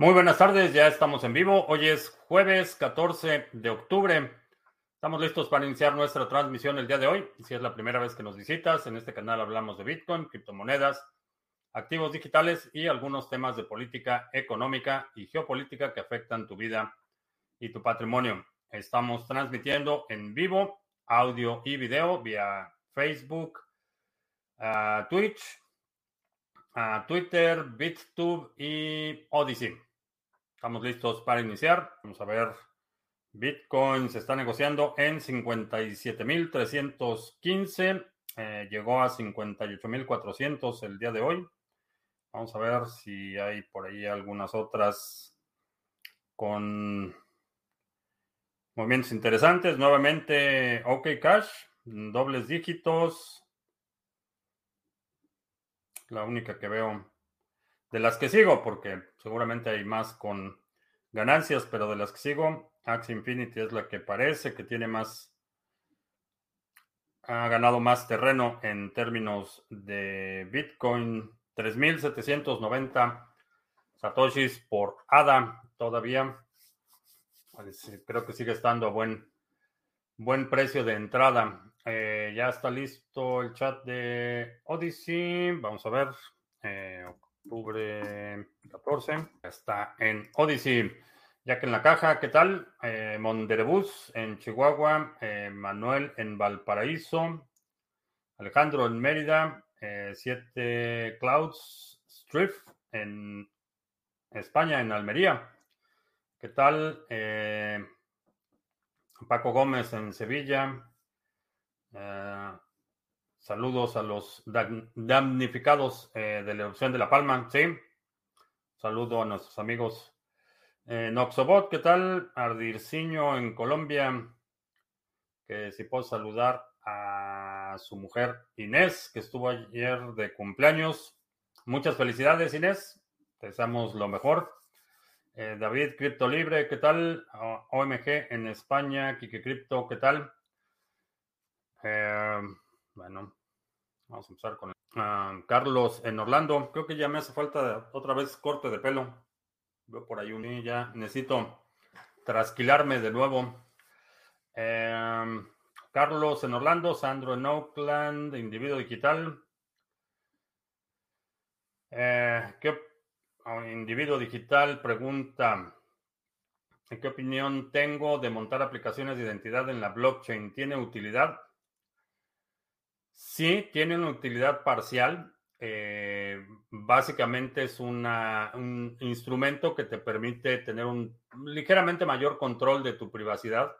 Muy buenas tardes, ya estamos en vivo. Hoy es jueves 14 de octubre. Estamos listos para iniciar nuestra transmisión el día de hoy. Si es la primera vez que nos visitas, en este canal hablamos de Bitcoin, criptomonedas, activos digitales y algunos temas de política económica y geopolítica que afectan tu vida y tu patrimonio. Estamos transmitiendo en vivo, audio y video vía Facebook, uh, Twitch, uh, Twitter, BitTube y Odyssey. Estamos listos para iniciar. Vamos a ver. Bitcoin se está negociando en 57.315. Eh, llegó a 58.400 el día de hoy. Vamos a ver si hay por ahí algunas otras con movimientos interesantes. Nuevamente, OK Cash, dobles dígitos. La única que veo de las que sigo, porque seguramente hay más con ganancias, pero de las que sigo, Axie Infinity es la que parece que tiene más, ha ganado más terreno en términos de Bitcoin, 3.790 satoshis por ADA todavía. Creo que sigue estando a buen, buen precio de entrada. Eh, ya está listo el chat de Odyssey. Vamos a ver. Eh, octubre 14. Está en Odyssey. Ya que en la caja, ¿qué tal? Eh, Monderebus en Chihuahua, eh, Manuel en Valparaíso, Alejandro en Mérida, 7 eh, Clouds Strip en España, en Almería. ¿Qué tal? Eh, Paco Gómez en Sevilla. Saludos a los damnificados eh, de la erupción de La Palma, ¿sí? Saludo a nuestros amigos eh, Noxobot, ¿qué tal? Ardirciño en Colombia, que si puedo saludar a su mujer Inés, que estuvo ayer de cumpleaños. Muchas felicidades, Inés. Te deseamos lo mejor. Eh, David Cripto Libre, ¿qué tal? OMG en España, Kike Crypto, ¿qué tal? Eh, bueno, vamos a empezar con uh, Carlos en Orlando. Creo que ya me hace falta otra vez corte de pelo. Veo por ahí un y ya necesito trasquilarme de nuevo. Eh, Carlos en Orlando, Sandro en Oakland, Individuo Digital. Eh, ¿qué, oh, individuo Digital pregunta, ¿en qué opinión tengo de montar aplicaciones de identidad en la blockchain? ¿Tiene utilidad? Sí, tiene una utilidad parcial. Eh, básicamente es un instrumento que te permite tener un ligeramente mayor control de tu privacidad,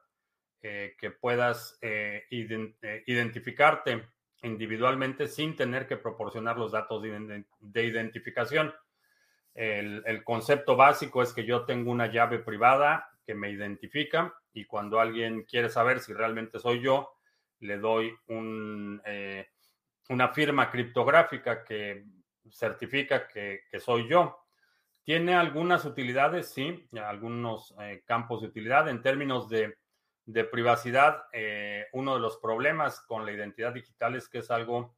eh, que puedas eh, ident identificarte individualmente sin tener que proporcionar los datos de, de identificación. El, concepto básico es que yo tengo una llave privada que me identifica y cuando alguien quiere saber si realmente soy yo, le doy eh, una firma criptográfica que certifica que, soy yo. Tiene algunas utilidades, sí, algunos eh, campos de utilidad. En términos de, de privacidad, eh, uno de los problemas con la identidad digital es que es algo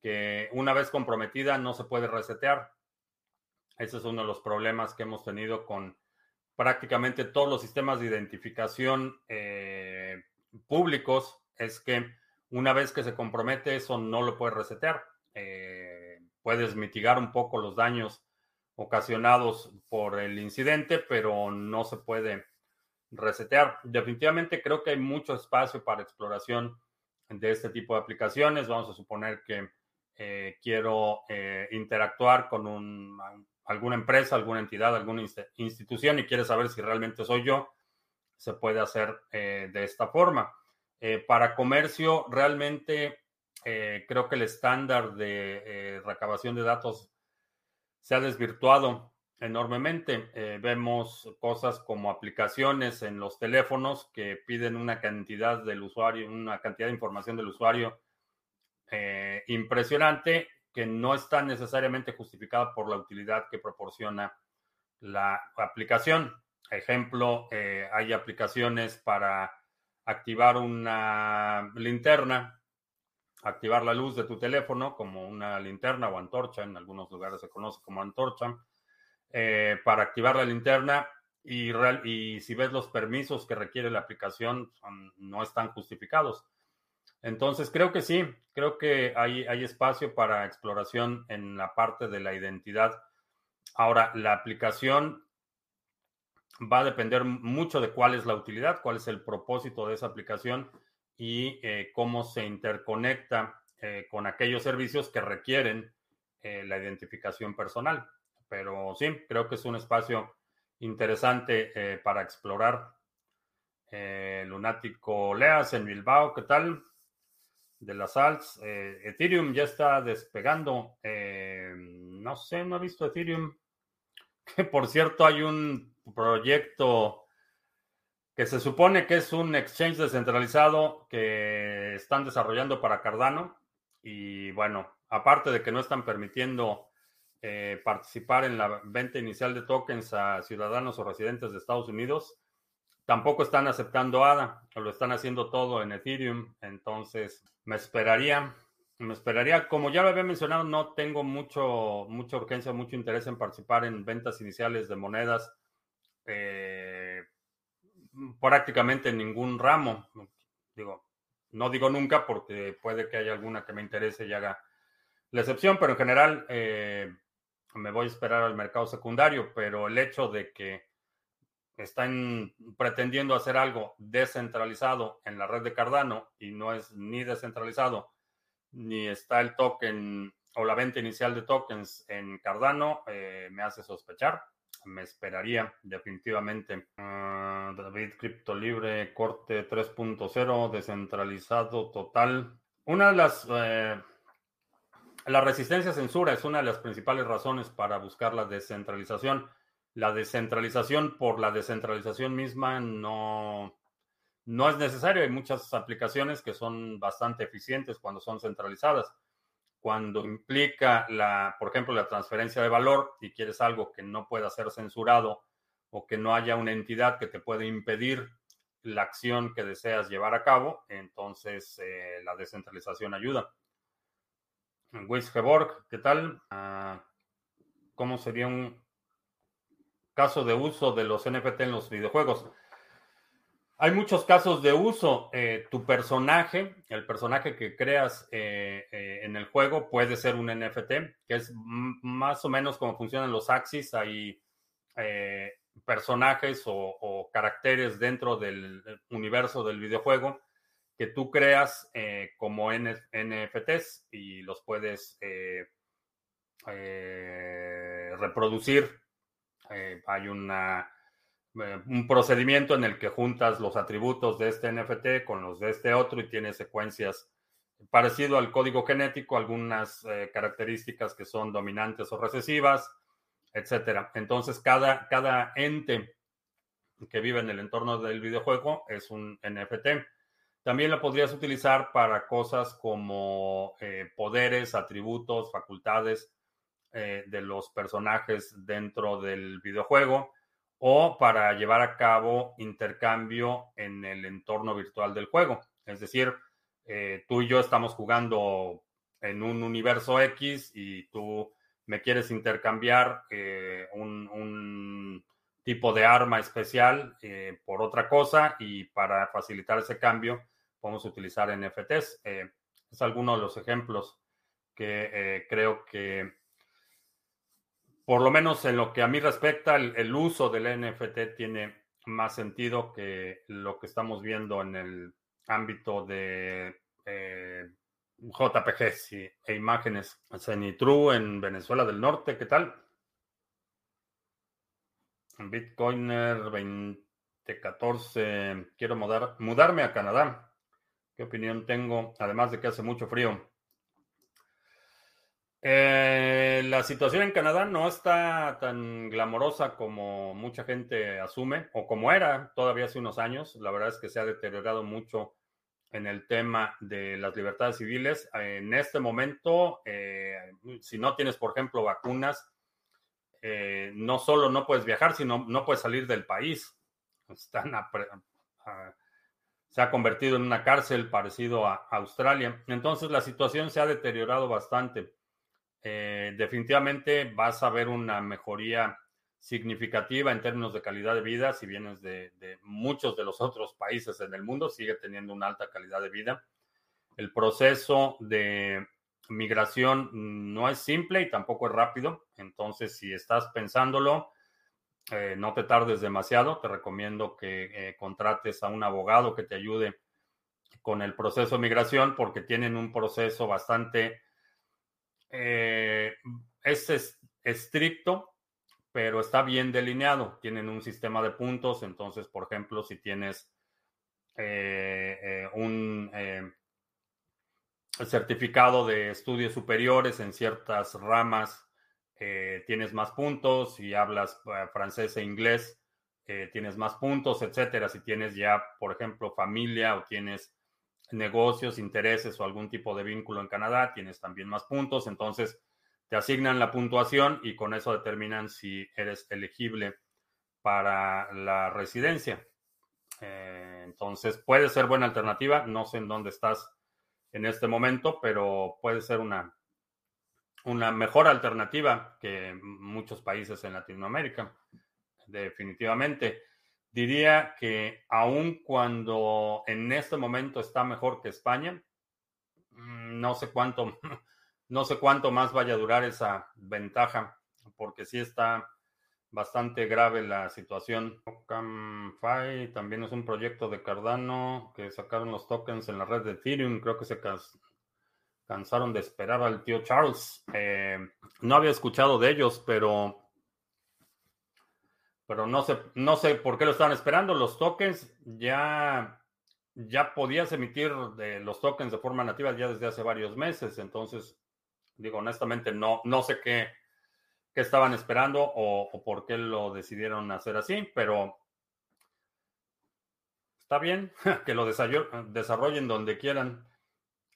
que una vez comprometida no se puede resetear. Ese es uno de los problemas que hemos tenido con prácticamente todos los sistemas de identificación públicos es que una vez que se compromete eso no lo puedes resetear. Eh, puedes mitigar un poco los daños ocasionados por el incidente, pero no se puede resetear. Definitivamente creo que hay mucho espacio para exploración de este tipo de aplicaciones. Vamos a suponer que eh, quiero eh, interactuar con un, alguna empresa, alguna entidad, alguna institución y quiere saber si realmente soy yo. Se puede hacer de esta forma. Eh, para comercio, realmente eh, creo que el estándar de eh, recabación de datos se ha desvirtuado enormemente. vemos cosas como aplicaciones en los teléfonos que piden una cantidad del usuario, una cantidad de información del usuario impresionante que no está necesariamente justificada por la utilidad que proporciona la aplicación. Ejemplo, hay aplicaciones para activar una linterna, activar la luz de tu teléfono como una linterna o antorcha, en algunos lugares se conoce como antorcha. eh, para activar la linterna y, si ves los permisos que requiere la aplicación no están justificados. Entonces creo que sí, creo que hay, hay espacio para exploración en la parte de la identidad. Ahora, la aplicación va a depender mucho de cuál es la utilidad, cuál es el propósito de esa aplicación y eh, cómo se interconecta eh, con aquellos servicios que requieren eh, la identificación personal. Pero sí, creo que es un espacio interesante para explorar. Lunático Leas en Bilbao, ¿qué tal? De las alts. Ethereum ya está despegando. no sé, no he visto Ethereum. Por cierto, hay un proyecto que se supone que es un exchange descentralizado que están desarrollando para Cardano. Y bueno, aparte de que no están permitiendo eh, participar en la venta inicial de tokens a ciudadanos o residentes de Estados Unidos, tampoco están aceptando ADA, lo están haciendo todo en Ethereum. Entonces, me esperaría, me esperaría, como ya lo había mencionado, no tengo mucho, mucha urgencia, mucho interés en participar en ventas iniciales de monedas eh, prácticamente ningún ramo. Digo, no digo nunca porque puede que haya alguna que me interese y haga la excepción, pero en general eh, me voy a esperar al mercado secundario, pero el hecho de que están pretendiendo hacer algo descentralizado en la red de Cardano y no es ni descentralizado, ni está el token o la venta inicial de tokens en Cardano, eh, me hace sospechar me esperaría definitivamente. Ah, David Cripto Libre, corte 3.0, descentralizado total. Una de las... Eh, la resistencia a censura es una de las principales razones para buscar la descentralización. La descentralización por la descentralización misma no, no es necesario. Hay muchas aplicaciones que son bastante eficientes cuando son centralizadas cuando implica por ejemplo, la transferencia de valor y quieres algo que no pueda ser censurado o que no haya una entidad que te pueda impedir la acción que deseas llevar a cabo, entonces eh, la descentralización ayuda. Wisgeborg, ¿qué tal? Ah, ¿Cómo sería un caso de uso de los NFT en los videojuegos? Hay muchos casos de uso. Eh, tu personaje, el personaje que creas eh, eh, en el juego puede ser un NFT, que es más o menos como funcionan los Axis. Hay personajes o, caracteres dentro del universo del videojuego que tú creas como NFTs y los puedes reproducir. hay una eh, un procedimiento en el que juntas los atributos de este NFT con los de este otro y tiene secuencias parecido al código genético, algunas eh, características que son dominantes o recesivas, etcétera. Entonces, cada, cada ente que vive en el entorno del videojuego es un NFT. También lo podrías utilizar para cosas como eh, poderes, atributos, facultades de los personajes dentro del videojuego o para llevar a cabo intercambio en el entorno virtual del juego. Es decir, eh, tú y yo estamos jugando en un universo X y tú me quieres intercambiar eh, un, tipo de arma especial eh, por otra cosa y para facilitar ese cambio podemos utilizar NFTs. es alguno de los ejemplos que creo que por lo menos en lo que a mí respecta, el, uso del NFT tiene más sentido que lo que estamos viendo en el ámbito de eh, JPGs e imágenes. Cenitru en Venezuela del Norte, ¿qué tal? Bitcoiner 2014, quiero mudarme a Canadá. ¿Qué opinión tengo? Además de que hace mucho frío. Eh, la situación en Canadá no está tan glamorosa como mucha gente asume o como era todavía hace unos años. La verdad es que se ha deteriorado mucho en el tema de las libertades civiles. En este momento, eh, si no tienes, por ejemplo, vacunas, eh, no solo no puedes viajar, sino no puedes salir del país. Están se ha convertido en una cárcel parecido a Australia. Entonces la situación se ha deteriorado bastante. Eh, definitivamente vas a ver una mejoría significativa en términos de calidad de vida, si vienes de, muchos de los otros países en el mundo, sigue teniendo una alta calidad de vida. El proceso de migración no es simple y tampoco es rápido, entonces si estás pensándolo, eh, no te tardes demasiado, te recomiendo que eh, contrates a un abogado que te ayude con el proceso de migración porque tienen un proceso bastante eh, es estricto, pero está bien delineado. Tienen un sistema de puntos, entonces, por ejemplo, si tienes un certificado de estudios superiores en ciertas ramas eh, tienes más puntos, si hablas eh, francés e inglés, eh, tienes más puntos, etcétera. Si tienes ya, por ejemplo, familia o tienes negocios, intereses o algún tipo de vínculo en Canadá, tienes también más puntos. Entonces, te asignan la puntuación y con eso determinan si eres elegible para la residencia. entonces, puede ser buena alternativa. No sé en dónde estás en este momento, pero puede ser una, una mejor alternativa que muchos países en Latinoamérica, definitivamente. Diría que aun cuando en este momento está mejor que España, mm, no sé cuánto, no sé cuánto más vaya a durar esa ventaja, porque sí está bastante grave la situación. También es un proyecto de Cardano que sacaron los tokens en la red de Ethereum. Creo que se cansaron de esperar al tío Charles. Eh, no había escuchado de ellos, pero, pero no sé, no sé por qué lo estaban esperando. Los tokens ya, ya podías emitir los tokens de forma nativa ya desde hace varios meses. Entonces, digo, honestamente, no, no sé qué, qué estaban esperando o, por qué lo decidieron hacer así, pero está bien que lo desarrollen donde quieran.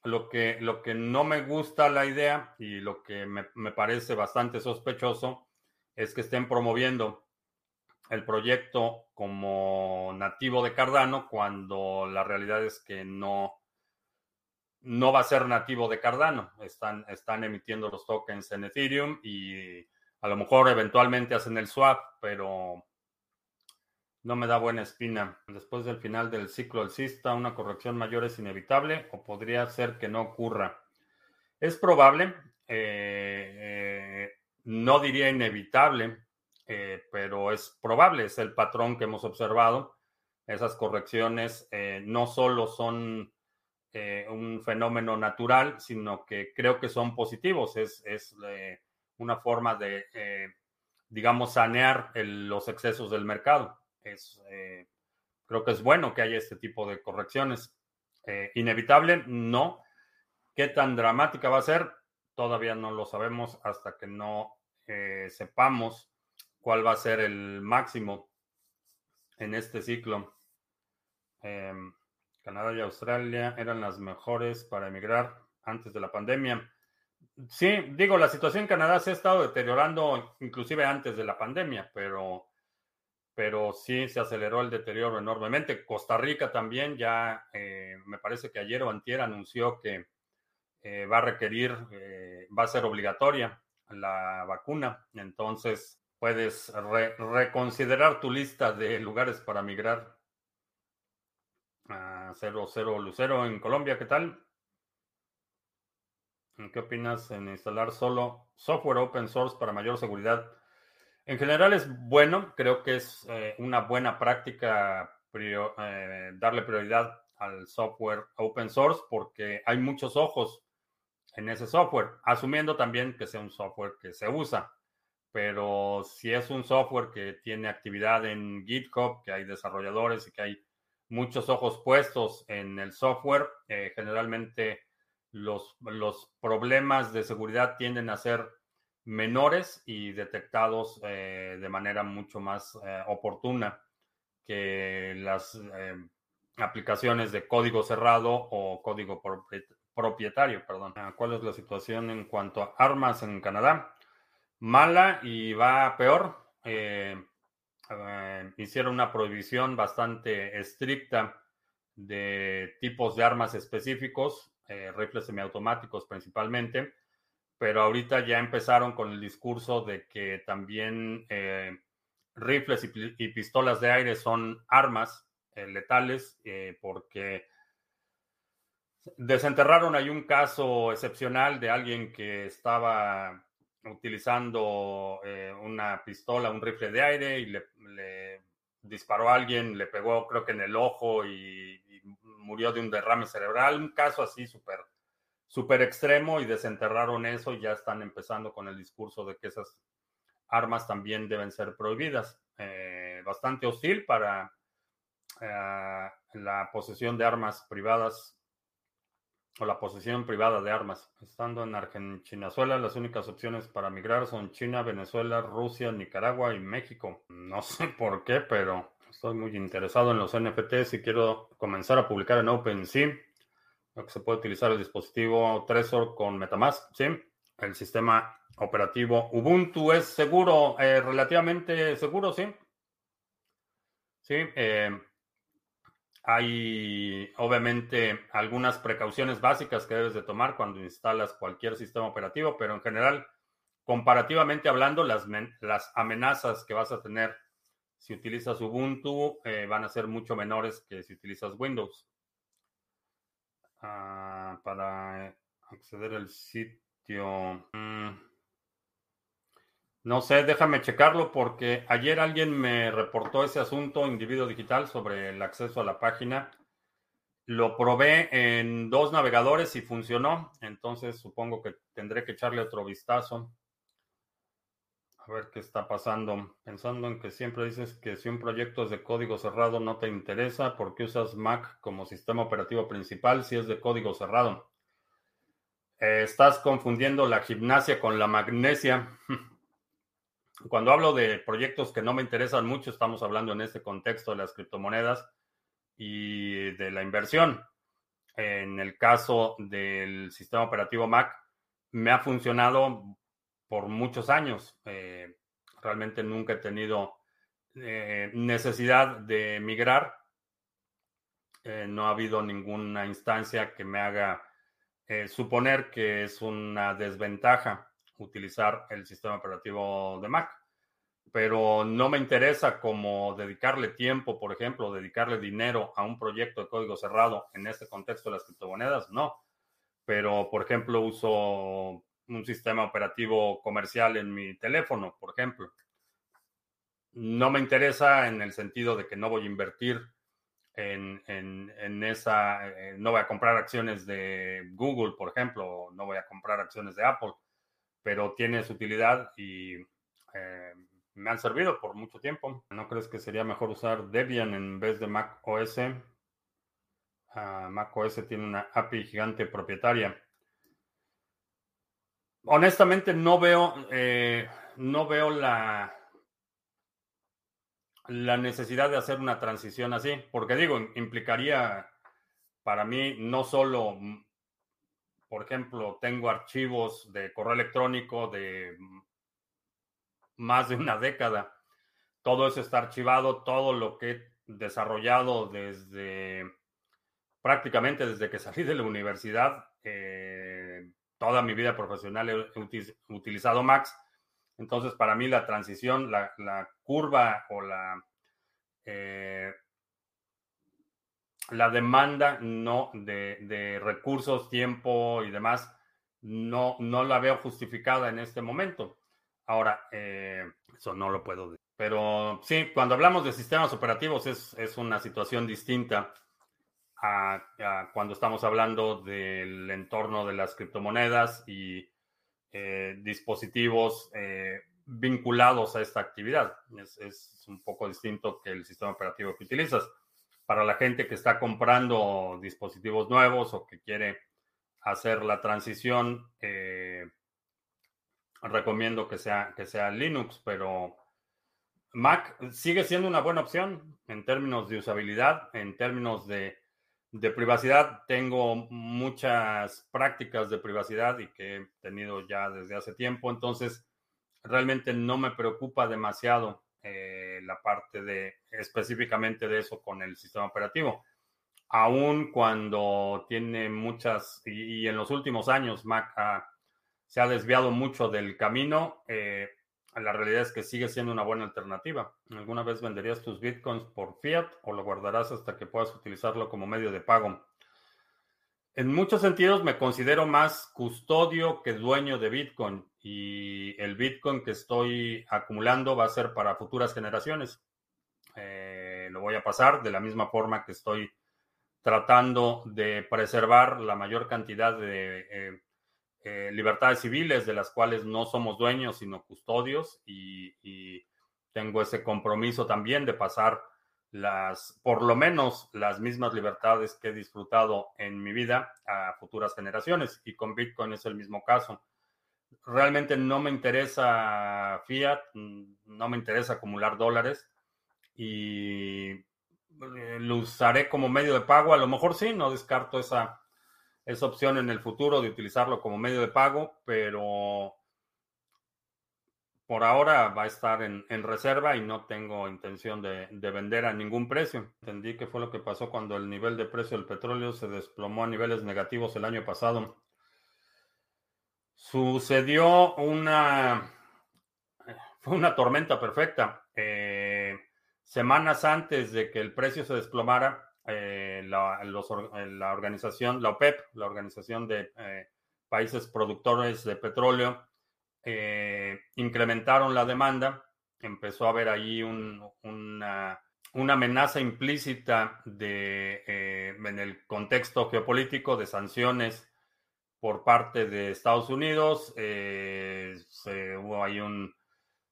Lo que, lo que no me gusta la idea y lo que me, parece bastante sospechoso es que estén promoviendo el proyecto como nativo de Cardano cuando la realidad es que no, no va a ser nativo de Cardano. Están, están emitiendo los tokens en Ethereum y a lo mejor eventualmente hacen el swap, pero no me da buena espina. Después del final del ciclo alcista, una corrección mayor es inevitable o podría ser que no ocurra. Es probable, eh, eh, no diría inevitable, eh, pero es probable, es el patrón que hemos observado. Esas correcciones no solo son un fenómeno natural, sino que creo que son positivos. Es, es una forma de, digamos, sanear los excesos del mercado es, eh, creo que es bueno que haya este tipo de correcciones. Eh, inevitable, no. ¿Qué tan dramática va a ser? Todavía no lo sabemos hasta que no eh, sepamos cuál va a ser el máximo en este ciclo. Em, Canadá y Australia eran las mejores para emigrar antes de la pandemia. Sí, digo, la situación en Canadá se ha estado deteriorando inclusive antes de la pandemia, pero pero sí se aceleró el deterioro enormemente. Costa Rica también ya, eh, me parece que ayer o antier anunció que eh, va a requerir, eh, va a ser obligatoria la vacuna. Entonces, puedes reconsiderar tu lista de lugares para migrar. a 00 Lucero en Colombia, ¿qué tal? ¿Qué opinas en instalar solo software open source para mayor seguridad? En general es bueno, creo que es eh, una buena práctica eh, darle prioridad al software open source porque hay muchos ojos en ese software, asumiendo también que sea un software que se usa. Pero si es un software que tiene actividad en GitHub, que hay desarrolladores y que hay muchos ojos puestos en el software, eh, generalmente los, los problemas de seguridad tienden a ser menores y detectados eh, de manera mucho más eh, oportuna que las aplicaciones de código cerrado o código propietario. Perdón. Ah, ¿Cuál es la situación en cuanto a armas en Canadá? Mala y va peor. hicieron una prohibición bastante estricta de tipos de armas específicos, rifles semiautomáticos principalmente pero ahorita ya empezaron con el discurso de que también eh, rifles y, pistolas de aire son armas eh, letales eh, porque desenterraron ahí un caso excepcional de alguien que estaba utilizando una pistola, un rifle de aire y le, disparó a alguien, le pegó creo que en el ojo y, murió de un derrame cerebral, un caso así súper super extremo y desenterraron eso y ya están empezando con el discurso de que esas armas también deben ser prohibidas. Eh, bastante hostil para eh, la posesión de armas privadas o la posesión privada de armas. Estando en Argentina, las únicas opciones para migrar son China, Venezuela, Rusia, Nicaragua y México. No sé por qué, pero estoy muy interesado en los NFTs y quiero comenzar a publicar en OpenSea que se puede utilizar el dispositivo Trezor con Metamask, ¿sí? El sistema operativo Ubuntu es seguro, eh, relativamente seguro, ¿sí? Sí, eh, hay obviamente algunas precauciones básicas que debes de tomar cuando instalas cualquier sistema operativo, pero en general, comparativamente hablando, las, las amenazas que vas a tener si utilizas Ubuntu eh, van a ser mucho menores que si utilizas Windows. Ah, para acceder al sitio. Mm. No sé, déjame checarlo porque ayer alguien me reportó ese asunto, individuo digital, sobre el acceso a la página. Lo probé en dos navegadores y funcionó, entonces supongo que tendré que echarle otro vistazo. A ver qué está pasando. Pensando en que siempre dices que si un proyecto es de código cerrado no te interesa, ¿por qué usas Mac como sistema operativo principal si es de código cerrado? Eh, estás confundiendo la gimnasia con la magnesia. Cuando hablo de proyectos que no me interesan mucho, estamos hablando en este contexto de las criptomonedas y de la inversión. En el caso del sistema operativo Mac, me ha funcionado por muchos años. Eh, realmente nunca he tenido eh, necesidad de migrar. Eh, no ha habido ninguna instancia que me haga suponer que es una desventaja utilizar el sistema operativo de Mac. Pero no me interesa como dedicarle tiempo, por ejemplo, dedicarle dinero a un proyecto de código cerrado en este contexto de las criptomonedas, no. Pero, por ejemplo, uso un sistema operativo comercial en mi teléfono, por ejemplo. No me interesa en el sentido de que no voy a invertir en, en, esa, eh, no voy a comprar acciones de Google, por ejemplo, no voy a comprar acciones de Apple, pero tiene su utilidad y eh, me han servido por mucho tiempo. ¿No crees que sería mejor usar Debian en vez de Mac OS? Ah, Mac OS tiene una API gigante propietaria. Honestamente, no veo, eh, no veo la, la necesidad de hacer una transición así, porque digo, implicaría para mí no solo, por ejemplo, tengo archivos de correo electrónico de más de una década. Todo eso está archivado, todo lo que he desarrollado desde prácticamente desde que salí de la universidad. Eh, toda mi vida profesional he utilizado Max. Entonces, para mí la transición, la, curva o la, eh, la demanda no de, recursos, tiempo y demás, no, no la veo justificada en este momento. Ahora, eh, eso no lo puedo decir. Pero sí, cuando hablamos de sistemas operativos es, es una situación distinta cuando estamos hablando del entorno de las criptomonedas y eh, dispositivos eh, vinculados a esta actividad. Es, un poco distinto que el sistema operativo que utilizas. Para la gente que está comprando dispositivos nuevos o que quiere hacer la transición, eh, recomiendo que sea, que sea Linux, pero Mac sigue siendo una buena opción en términos de usabilidad, en términos de de privacidad, tengo muchas prácticas de privacidad y que he tenido ya desde hace tiempo, entonces realmente no me preocupa demasiado eh, la parte de específicamente de eso con el sistema operativo. Aún cuando tiene muchas, y, en los últimos años Mac se ha desviado mucho del camino, eh, la realidad es que sigue siendo una buena alternativa. ¿Alguna vez venderías tus bitcoins por fiat o lo guardarás hasta que puedas utilizarlo como medio de pago? En muchos sentidos me considero más custodio que dueño de bitcoin y el bitcoin que estoy acumulando va a ser para futuras generaciones. Eh, lo voy a pasar de la misma forma que estoy tratando de preservar la mayor cantidad de eh, eh, libertades civiles de las cuales no somos dueños, sino custodios, y, tengo ese compromiso también de pasar las, por lo menos las mismas libertades que he disfrutado en mi vida a futuras generaciones, y con Bitcoin es el mismo caso. Realmente no me interesa fiat, no me interesa acumular dólares y eh, lo usaré como medio de pago. A lo mejor sí, no descarto esa, esa opción en el futuro de utilizarlo como medio de pago, pero por ahora va a estar en, reserva y no tengo intención de, vender a ningún precio. Entendí que fue lo que pasó cuando el nivel de precio del petróleo se desplomó a niveles negativos el año pasado. Sucedió una, fue una tormenta perfecta. Eh, semanas antes de que el precio se desplomara, eh, la, organización, la OPEP, la Organización de eh, Países Productores de Petróleo, eh, incrementaron la demanda. Empezó a haber ahí una, amenaza implícita de, en el contexto geopolítico de sanciones por parte de Estados Unidos. se, hubo ahí un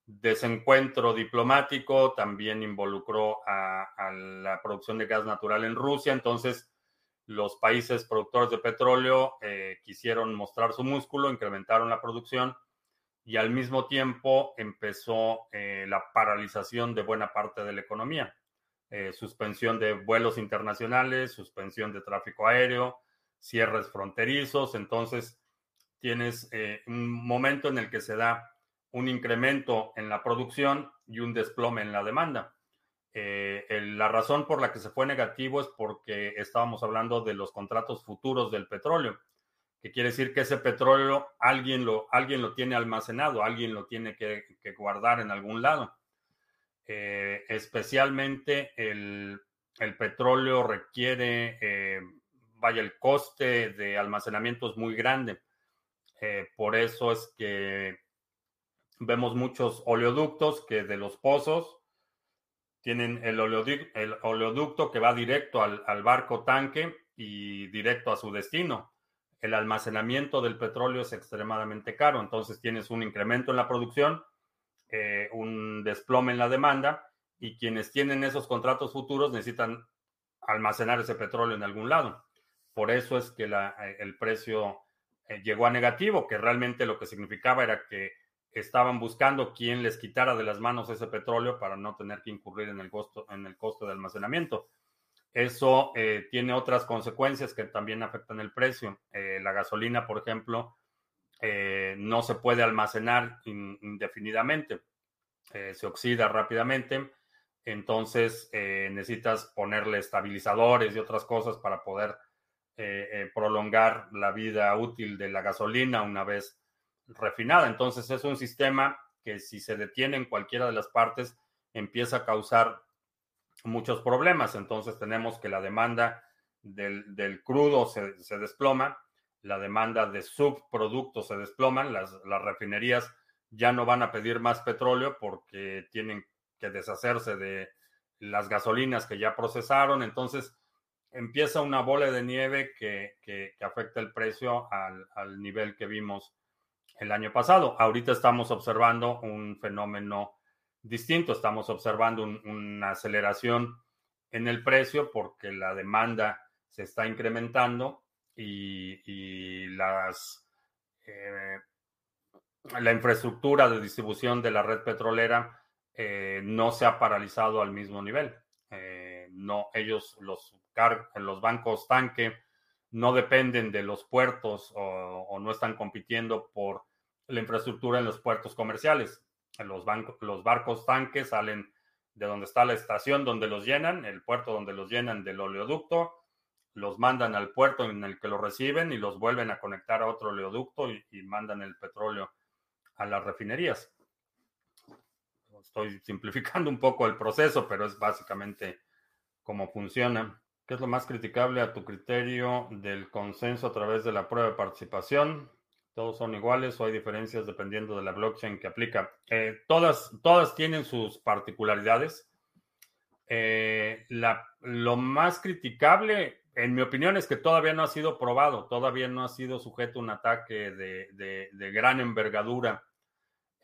desencuentro diplomático, también involucró a, la producción de gas natural en Rusia, entonces los países productores de petróleo eh, quisieron mostrar su músculo, incrementaron la producción y al mismo tiempo empezó eh, la paralización de buena parte de la economía, eh, suspensión de vuelos internacionales, suspensión de tráfico aéreo, cierres fronterizos, entonces tienes un momento en el que se da un incremento en la producción y un desplome en la demanda. Eh, la razón por la que se fue negativo es porque estábamos hablando de los contratos futuros del petróleo, que quiere decir que ese petróleo alguien lo, alguien lo tiene almacenado, alguien lo tiene que, guardar en algún lado. Eh, especialmente el, petróleo requiere, eh, vaya, el coste de almacenamiento es muy grande. por eso es que Vemos muchos oleoductos que de los pozos tienen el oleoducto, que va directo al, barco tanque y directo a su destino. El almacenamiento del petróleo es extremadamente caro, entonces tienes un incremento en la producción, eh, un desplome en la demanda y quienes tienen esos contratos futuros necesitan almacenar ese petróleo en algún lado. Por eso es que eh, el precio eh, llegó a negativo, que realmente lo que significaba era que estaban buscando quién les quitara de las manos ese petróleo para no tener que incurrir en el costo, en el costo de almacenamiento. Eso eh, tiene otras consecuencias que también afectan el precio. La gasolina, por ejemplo, no se puede almacenar indefinidamente, se oxida rápidamente, entonces necesitas ponerle estabilizadores y otras cosas para poder prolongar la vida útil de la gasolina una vez refinada. Entonces es un sistema que si se detiene en cualquiera de las partes empieza a causar muchos problemas. Entonces tenemos que la demanda del, crudo se, desploma, la demanda de subproductos se desploman, las refinerías ya no van a pedir más petróleo porque tienen que deshacerse de las gasolinas que ya procesaron. Entonces empieza una bola de nieve que, afecta el precio al, al nivel que vimos el año pasado. Ahorita estamos observando un fenómeno distinto, estamos observando una aceleración en el precio porque la demanda se está incrementando y, las, eh, la infraestructura de distribución de la red petrolera eh, no se ha paralizado al mismo nivel. Eh, no, ellos, los, los bancos tanque, no dependen de los puertos o no están compitiendo por la infraestructura en los puertos comerciales. Los, bancos, los barcos tanques salen de donde está la estación donde los llenan, el puerto donde los llenan del oleoducto, los mandan al puerto en el que lo reciben y los vuelven a conectar a otro oleoducto y, mandan el petróleo a las refinerías. Estoy simplificando un poco el proceso, pero es básicamente cómo funciona. ¿Qué es lo más criticable a tu criterio del consenso a través de la prueba de participación? ¿Todos son iguales o hay diferencias dependiendo de la blockchain que aplica? Eh, todas, todas tienen sus particularidades. Eh, lo más criticable, en mi opinión, es que todavía no ha sido probado, todavía no ha sido sujeto a un ataque de, gran envergadura.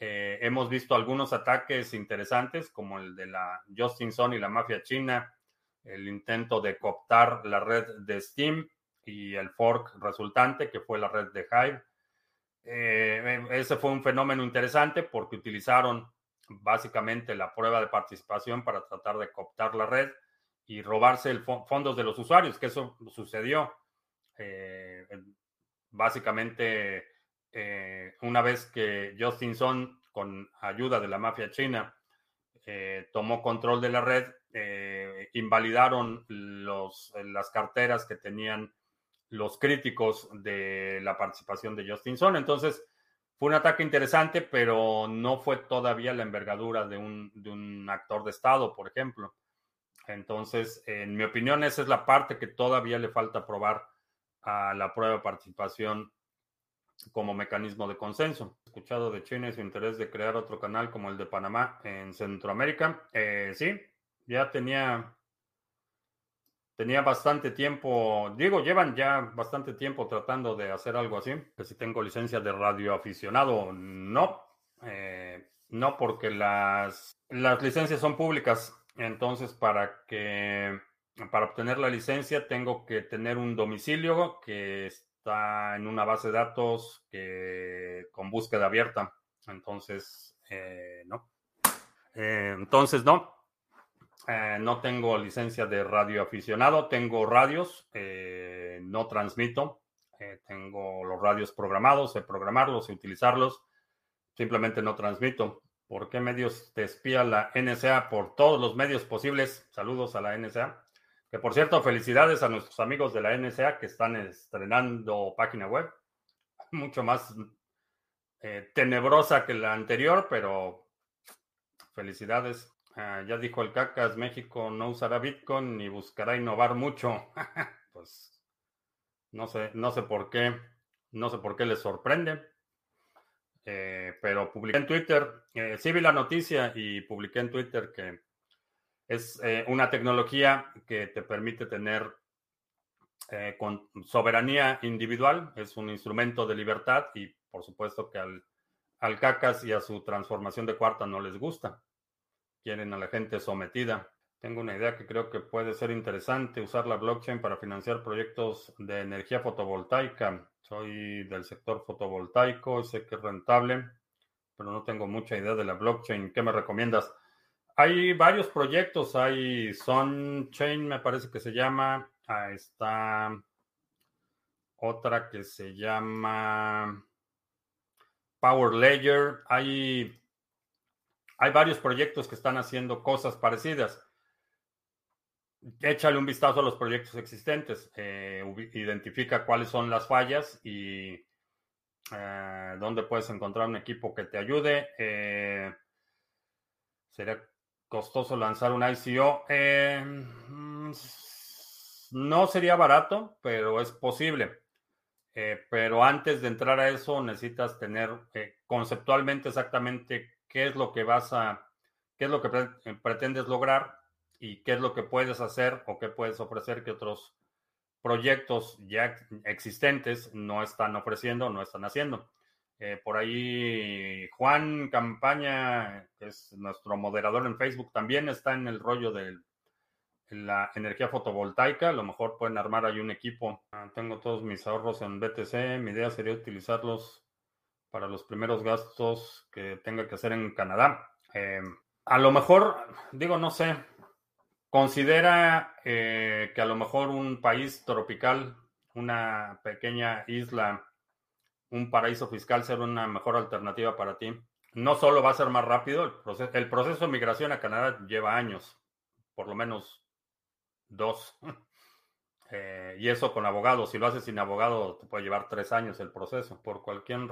Eh, hemos visto algunos ataques interesantes, como el de la Justin Sun y la mafia china, el intento de cooptar la red de Steam y el fork resultante, que fue la red de Hive. Eh, ese fue un fenómeno interesante porque utilizaron básicamente la prueba de participación para tratar de cooptar la red y robarse el fondos de los usuarios, que eso sucedió. Eh, básicamente, eh, una vez que Justin Sun, con ayuda de la mafia china, tomó control de la red, eh, invalidaron las carteras que tenían los críticos de la participación de Justin Son. Entonces, fue un ataque interesante, pero no fue todavía la envergadura de un, de un actor de Estado, por ejemplo. Entonces, en mi opinión, esa es la parte que todavía le falta probar a la prueba de participación como mecanismo de consenso. Escuchado de China su interés de crear otro canal como el de Panamá en Centroamérica. Eh, sí, ya tenía, tenía bastante tiempo, digo, llevan ya bastante tiempo tratando de hacer algo así. Que si tengo licencia de radioaficionado, no. Eh, no, porque las, las licencias son públicas. Entonces, para que para obtener la licencia tengo que tener un domicilio que está en una base de datos que con búsqueda abierta. Entonces, eh, no. Eh, entonces, no. Eh, no tengo licencia de radio aficionado, tengo radios, no transmito, tengo los radios programados, sé programarlos, sé utilizarlos, simplemente no transmito. ¿Por qué medios te espía la NSA? Por todos los medios posibles. Saludos a la NSA. Que por cierto, felicidades a nuestros amigos de la NSA que están estrenando página web. Mucho más tenebrosa que la anterior, pero felicidades. Ah, ya dijo el Cacas, México no usará Bitcoin ni buscará innovar mucho. pues no sé, no sé por qué, no sé por qué les sorprende. Eh, pero publiqué en Twitter, eh, sí vi la noticia y publiqué en Twitter que es eh, una tecnología que te permite tener con soberanía individual, es un instrumento de libertad y por supuesto que al, al CACAS y a su transformación de cuarta no les gusta quieren a la gente sometida. Tengo una idea que creo que puede ser interesante, usar la blockchain para financiar proyectos de energía fotovoltaica. Soy del sector fotovoltaico, sé que es rentable, pero no tengo mucha idea de la blockchain. ¿Qué me recomiendas? Hay varios proyectos, hay Sunchain, me parece que se llama, ahí está otra que se llama Power Layer, hay hay varios proyectos que están haciendo cosas parecidas. Échale un vistazo a los proyectos existentes, eh, identifica cuáles son las fallas y eh, dónde puedes encontrar un equipo que te ayude. Eh, sería costoso lanzar un ICO. Mm, no sería barato, pero es posible. pero antes de entrar a eso necesitas tener conceptualmente exactamente qué es lo que vas a, qué es lo que pretendes lograr y qué es lo que puedes hacer o qué puedes ofrecer que otros proyectos ya existentes no están ofreciendo, no están haciendo. Eh, por ahí Juan Campaña, que es nuestro moderador en Facebook, también está en el rollo de la energía fotovoltaica. A lo mejor pueden armar ahí un equipo. Ah, tengo todos mis ahorros en BTC. Mi idea sería utilizarlos para los primeros gastos que tenga que hacer en Canadá. Eh, a lo mejor, digo, no sé, considera eh, que a lo mejor un país tropical, una pequeña isla, un paraíso fiscal será una mejor alternativa para ti. No solo va a ser más rápido, el proceso, el proceso de migración a Canadá lleva años, por lo menos dos. Eh, y eso con abogado, si lo haces sin abogado, te puede llevar tres años el proceso. Por cualquier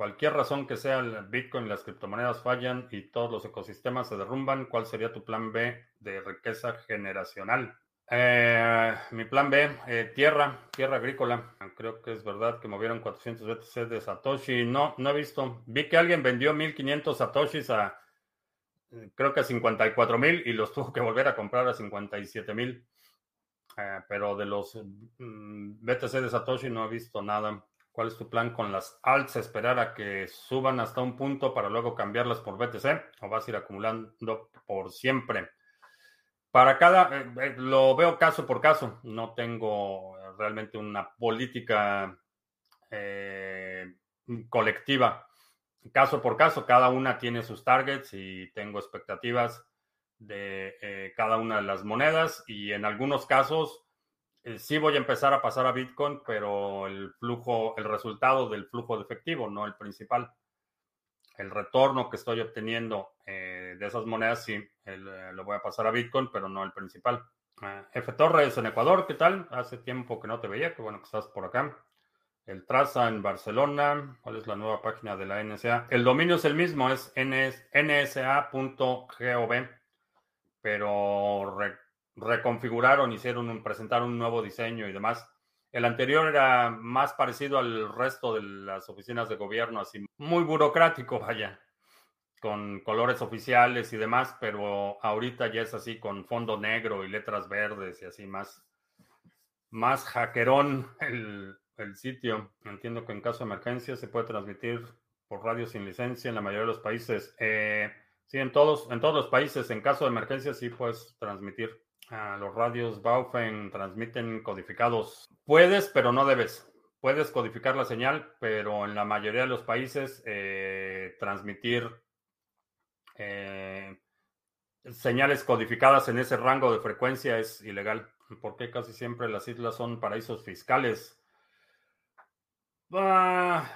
cualquier razón que sea, el Bitcoin las criptomonedas fallan y todos los ecosistemas se derrumban, ¿cuál sería tu plan B de riqueza generacional? Eh, mi plan B, eh, tierra, tierra agrícola. Creo que es verdad que movieron 400 BTC de Satoshi. No, no he visto. Vi que alguien vendió 1500 Satoshis a, creo que a 54 mil y los tuvo que volver a comprar a 57 mil. Eh, pero de los mm, BTC de Satoshi no he visto nada. ¿Cuál es tu plan con las alts? ¿Esperar a que suban hasta un punto para luego cambiarlas por BTC? ¿O vas a ir acumulando por siempre? Para cada, eh, eh, lo veo caso por caso, no tengo realmente una política eh, colectiva. Caso por caso, cada una tiene sus targets y tengo expectativas de cada una de las monedas. Y en algunos casos sí voy a empezar a pasar a Bitcoin, pero el flujo, el resultado del flujo de efectivo, no el principal el retorno que estoy obteniendo eh, de esas monedas, sí, eh, lo voy a pasar a Bitcoin, pero no el principal. Ah, F Torres en Ecuador, ¿qué tal? Hace tiempo que no te veía, qué bueno que estás por acá. El Traza en Barcelona, ¿cuál es la nueva página de la NSA? El dominio es el mismo, es nsa.gov, pero reconfiguraron, hicieron, presentaron un nuevo diseño y demás. El anterior era más parecido al resto de las oficinas de gobierno, así muy burocrático, vaya, con colores oficiales y demás, pero ahorita ya es así con fondo negro y letras verdes y así más, más hackerón el, el sitio. Entiendo que en caso de emergencia se puede transmitir por radio sin licencia en la mayoría de los países. Eh, sí, en todos, en todos los países, en caso de emergencia sí puedes transmitir los radios Baufeng transmiten codificados. Puedes, pero no debes. Puedes codificar la señal, pero en la mayoría de los países eh, transmitir eh, señales codificadas en ese rango de frecuencia es ilegal. Porque casi siempre las islas son paraísos fiscales? Ah,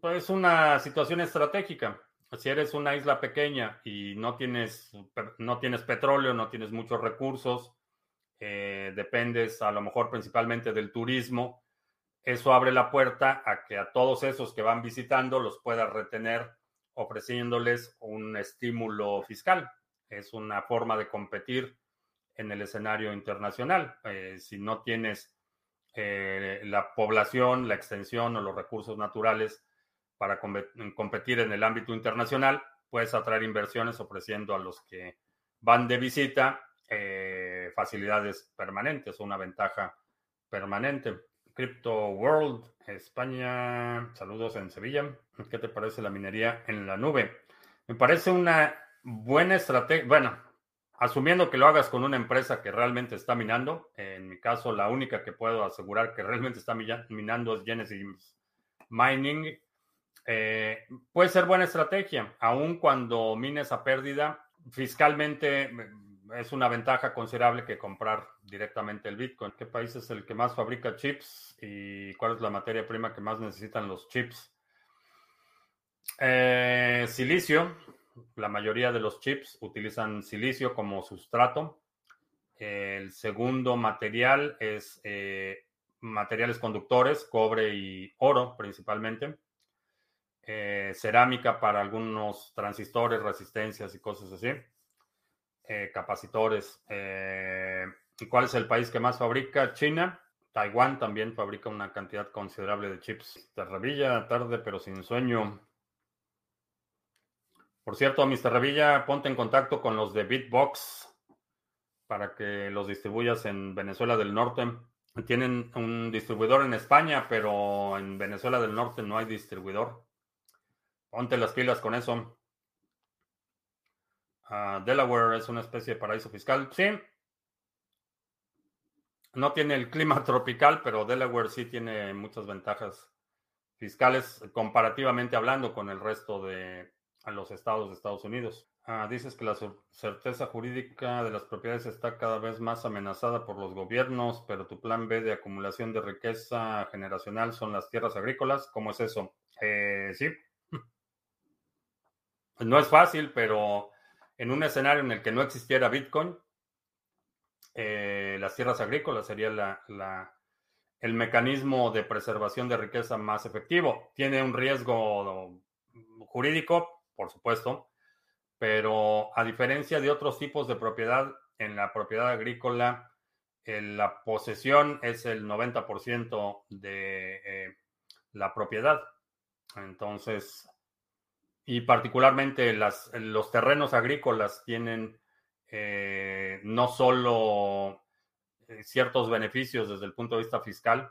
pues es una situación estratégica si eres una isla pequeña y no tienes, no tienes petróleo, no tienes muchos recursos, eh, dependes a lo mejor principalmente del turismo, eso abre la puerta a que a todos esos que van visitando los puedas retener ofreciéndoles un estímulo fiscal. Es una forma de competir en el escenario internacional. Eh, si no tienes eh, la población, la extensión o los recursos naturales para competir en el ámbito internacional, puedes atraer inversiones ofreciendo a los que van de visita eh, facilidades permanentes, una ventaja permanente. Crypto World, España, saludos en Sevilla. ¿Qué te parece la minería en la nube? Me parece una buena estrategia. Bueno, asumiendo que lo hagas con una empresa que realmente está minando, en mi caso la única que puedo asegurar que realmente está minando es Genesis Mining eh, puede ser buena estrategia, aun cuando mines a pérdida, fiscalmente mm, es una ventaja considerable que comprar directamente el Bitcoin. ¿Qué país es el que más fabrica chips y cuál es la materia prima que más necesitan los chips? Eh, silicio. La mayoría de los chips utilizan silicio como sustrato. El segundo material es eh, materiales conductores, cobre y oro principalmente. Eh, cerámica para algunos transistores, resistencias y cosas así, eh, capacitores. Eh, ¿Y cuál es el país que más fabrica? China. Taiwán también fabrica una cantidad considerable de chips. Terrevilla, tarde pero sin sueño. Por cierto, Mr. Revilla, ponte en contacto con los de Bitbox para que los distribuyas en Venezuela del Norte. Tienen un distribuidor en España, pero en Venezuela del Norte no hay distribuidor. Ponte las pilas con eso. Ah, Delaware es una especie de paraíso fiscal. Sí. No tiene el clima tropical, pero Delaware sí tiene muchas ventajas fiscales comparativamente hablando con el resto de los estados de Estados Unidos. Ah, dices que la certeza jurídica de las propiedades está cada vez más amenazada por los gobiernos, pero tu plan B de acumulación de riqueza generacional son las tierras agrícolas. ¿Cómo es eso? Eh, sí, no es fácil, pero en un escenario en el que no existiera Bitcoin, eh, las tierras agrícolas sería el mecanismo de preservación de riqueza más efectivo. Tiene un riesgo jurídico, por supuesto, pero a diferencia de otros tipos de propiedad, en la propiedad agrícola, la posesión es el 90% de eh, la propiedad. Entonces, y particularmente los terrenos agrícolas tienen eh, no solo eh, ciertos beneficios desde el punto de vista fiscal,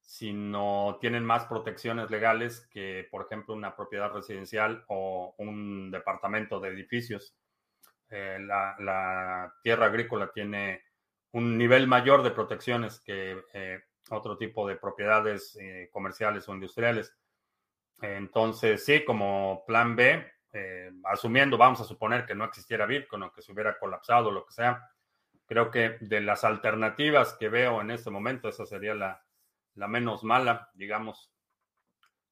sino tienen más protecciones legales que, por ejemplo, una propiedad residencial o un departamento de edificios. Eh, la, tierra agrícola tiene un nivel mayor de protecciones que otro tipo de propiedades comerciales o industriales. Entonces, sí, como plan B, asumiendo, vamos a suponer que no existiera Bitcoin o que se hubiera colapsado, lo que sea, Creo que de las alternativas que veo en este momento, esa sería la, menos mala, digamos.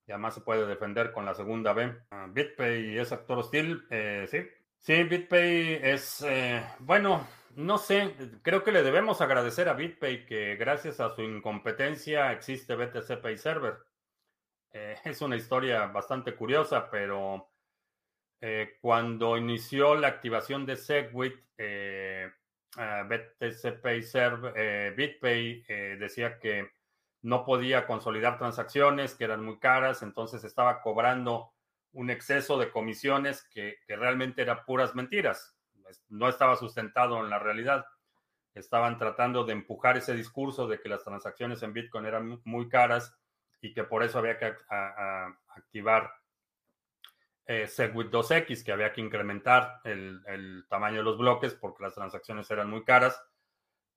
Y además se puede defender con la segunda B. Ah, BitPay es actor hostil, eh, sí. Sí, BitPay es, eh, bueno, no sé, creo que le debemos agradecer a BitPay que gracias a su incompetencia existe BTC Pay Server. Eh, es una historia bastante curiosa, pero cuando inició la activación de Segwit, BTC Pay Server, eh, BitPay eh, decía que no podía consolidar transacciones, que eran muy caras, entonces estaba cobrando un exceso de comisiones que, realmente eran puras mentiras. No estaba sustentado en la realidad. Estaban tratando de empujar ese discurso de que las transacciones en Bitcoin eran muy caras y que por eso había que activar eh, Segwit 2X, que había que incrementar el, tamaño de los bloques porque las transacciones eran muy caras,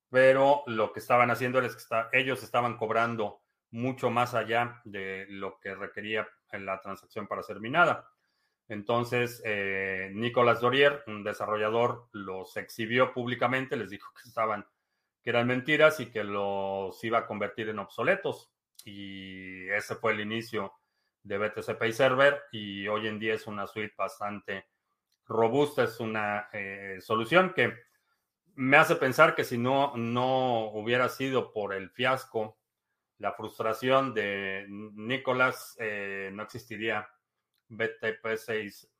pero lo que estaban haciendo es que ellos estaban cobrando mucho más allá de lo que requería la transacción para ser minada. Entonces, eh, Nicolás Dorier, un desarrollador, los exhibió públicamente, les dijo que estaban, que eran mentiras y que los iba a convertir en obsoletos. Y ese fue el inicio de BTC Pay Server y hoy en día es una suite bastante robusta, es una eh, solución que me hace pensar que si no, no hubiera sido por el fiasco, la frustración de Nicolás, eh, no existiría BTP 6,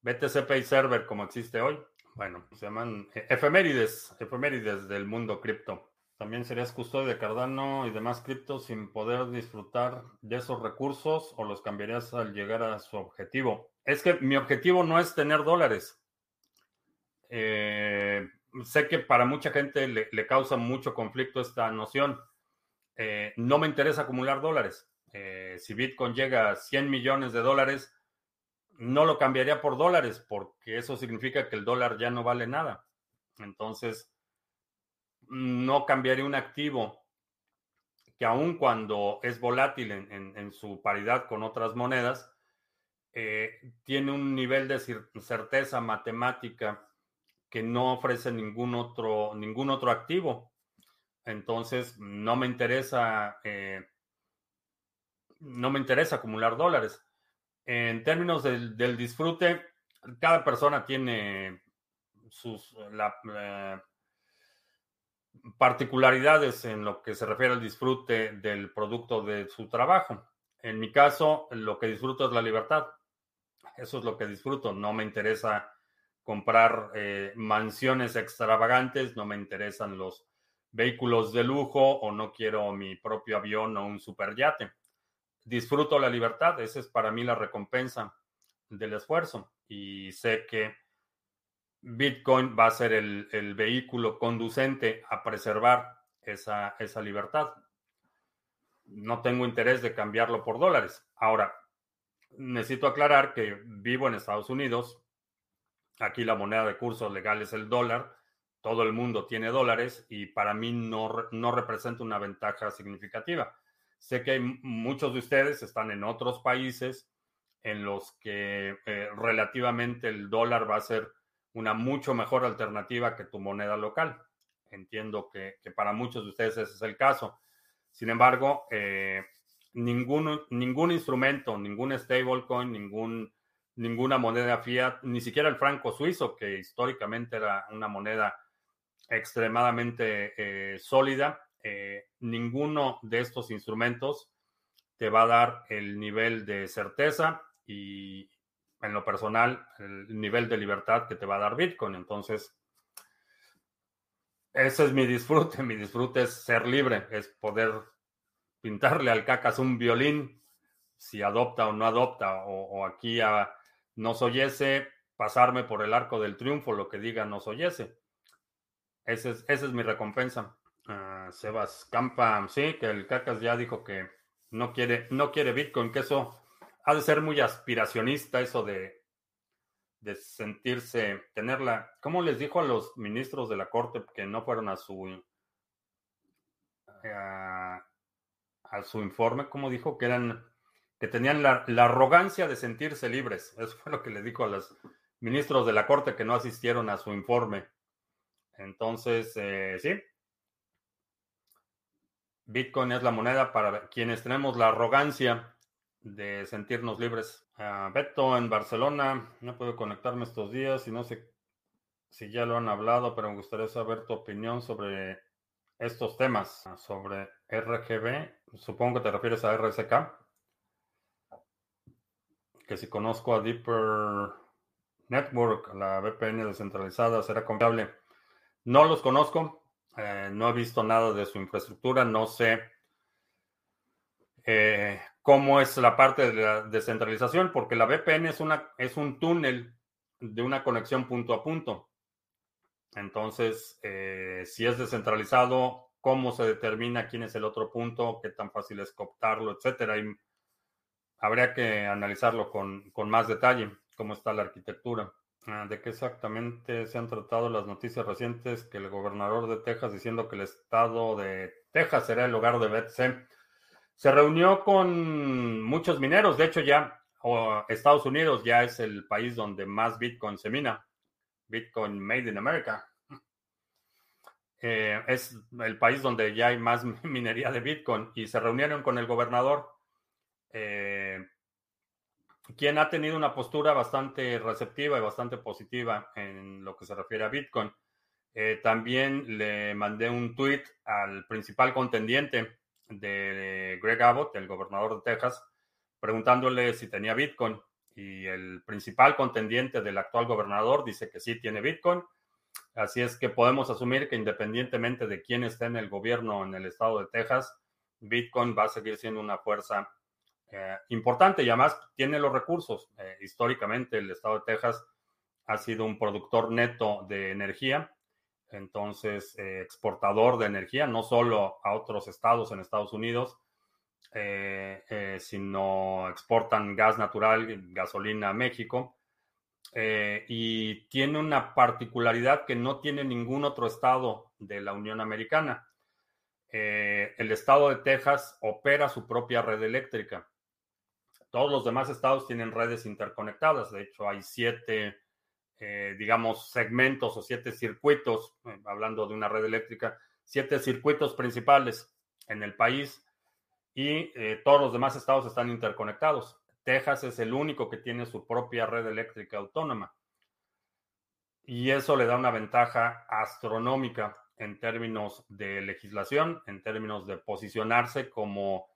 BTC Pay Server como existe hoy. Bueno, se llaman eh, efemérides, efemérides del mundo cripto. También serías custodio de Cardano y demás criptos sin poder disfrutar de esos recursos o los cambiarías al llegar a su objetivo. Es que mi objetivo no es tener dólares. Eh, sé que para mucha gente le, causa mucho conflicto esta noción. Eh, no me interesa acumular dólares. Eh, si Bitcoin llega a 100 millones de dólares, no lo cambiaría por dólares porque eso significa que el dólar ya no vale nada. Entonces, no cambiaría un activo que aun cuando es volátil en, su paridad con otras monedas, eh, tiene un nivel de certeza matemática que no ofrece ningún otro, ningún otro activo. Entonces, no me interesa, eh, no me interesa acumular dólares. En términos del, disfrute, cada persona tiene sus, particularidades en lo que se refiere al disfrute del producto de su trabajo. En mi caso, lo que disfruto es la libertad. Eso es lo que disfruto. No me interesa comprar eh, mansiones extravagantes, no me interesan los vehículos de lujo o no quiero mi propio avión o un superyate. Disfruto la libertad, esa es para mí la recompensa del esfuerzo y sé que Bitcoin va a ser el, vehículo conducente a preservar esa, esa, libertad. No tengo interés de cambiarlo por dólares. Ahora, necesito aclarar que vivo en Estados Unidos. Aquí la moneda de curso legal es el dólar. Todo el mundo tiene dólares y para mí no, no representa una ventaja significativa. Sé que muchos de ustedes están en otros países en los que eh, relativamente el dólar va a ser una mucho mejor alternativa que tu moneda local. Entiendo que, para muchos de ustedes ese es el caso. Sin embargo, eh, ningún, ningún instrumento, ningún stablecoin, ningún, ninguna moneda fiat, ni siquiera el franco suizo, que históricamente era una moneda extremadamente eh, sólida, eh, ninguno de estos instrumentos te va a dar el nivel de certeza y en lo personal el nivel de libertad que te va a dar Bitcoin. Entonces, ese es mi disfrute. Mi disfrute es ser libre, es poder pintarle al cacas un violín, si adopta o no adopta, o, aquí a oyese, pasarme por el arco del triunfo, lo que diga nos oyese. Ese es, esa es mi recompensa. Ah, Sebas Campa, sí, que el cacas ya dijo que no quiere, no quiere Bitcoin, que eso ha de ser muy aspiracionista, eso de de sentirse, tenerla, ¿cómo les dijo a los ministros de la Corte que no fueron a su a, su informe? ¿Cómo dijo? Que eran, que tenían la, arrogancia de sentirse libres. Eso fue lo que le dijo a los ministros de la Corte que no asistieron a su informe. Entonces, eh, sí. Bitcoin es la moneda para quienes tenemos la arrogancia de sentirnos libres. Beto en Barcelona, no puedo conectarme estos días y no sé si ya lo han hablado, pero me gustaría saber tu opinión sobre estos temas, sobre RGB, supongo que te refieres a RSK, que si conozco a Deeper Network, la VPN descentralizada, será confiable. No los conozco, eh, no he visto nada de su infraestructura, no sé eh, cómo es la parte de la descentralización, porque la VPN es, una, es un túnel de una conexión punto a punto. Entonces, eh, si es descentralizado, cómo se determina quién es el otro punto, qué tan fácil es cooptarlo, etcétera. Y habría que analizarlo con, con más detalle, cómo está la arquitectura. Ah, ¿De qué exactamente se han tratado las noticias recientes que el gobernador de Texas diciendo que el estado de Texas será el hogar de BTC? Se reunió con muchos mineros, de hecho ya Estados Unidos ya es el país donde más Bitcoin se mina, Bitcoin Made in America. Eh, es el país donde ya hay más minería de Bitcoin y se reunieron con el gobernador, eh, quien ha tenido una postura bastante receptiva y bastante positiva en lo que se refiere a Bitcoin. Eh, también le mandé un tweet al principal contendiente de Greg Abbott, el gobernador de Texas, preguntándole si tenía Bitcoin. Y el principal contendiente del actual gobernador dice que sí tiene Bitcoin. Así es que podemos asumir que independientemente de quién esté en el gobierno en el estado de Texas, Bitcoin va a seguir siendo una fuerza eh, importante y además tiene los recursos. Eh, históricamente el estado de Texas ha sido un productor neto de energía entonces eh, exportador de energía, no solo a otros estados en Estados Unidos, eh, eh, sino exportan gas natural, gasolina a México. y tiene una particularidad que no tiene ningún otro estado de la Unión Americana. el estado de Texas opera su propia red eléctrica. Todos los demás estados tienen redes interconectadas. De hecho, hay siete eh, digamos, segmentos o siete circuitos, eh, hablando de una red eléctrica, siete circuitos principales en el país y eh, todos los demás estados están interconectados. Texas es el único que tiene su propia red eléctrica autónoma. Y eso le da una ventaja astronómica en términos de legislación, en términos de posicionarse como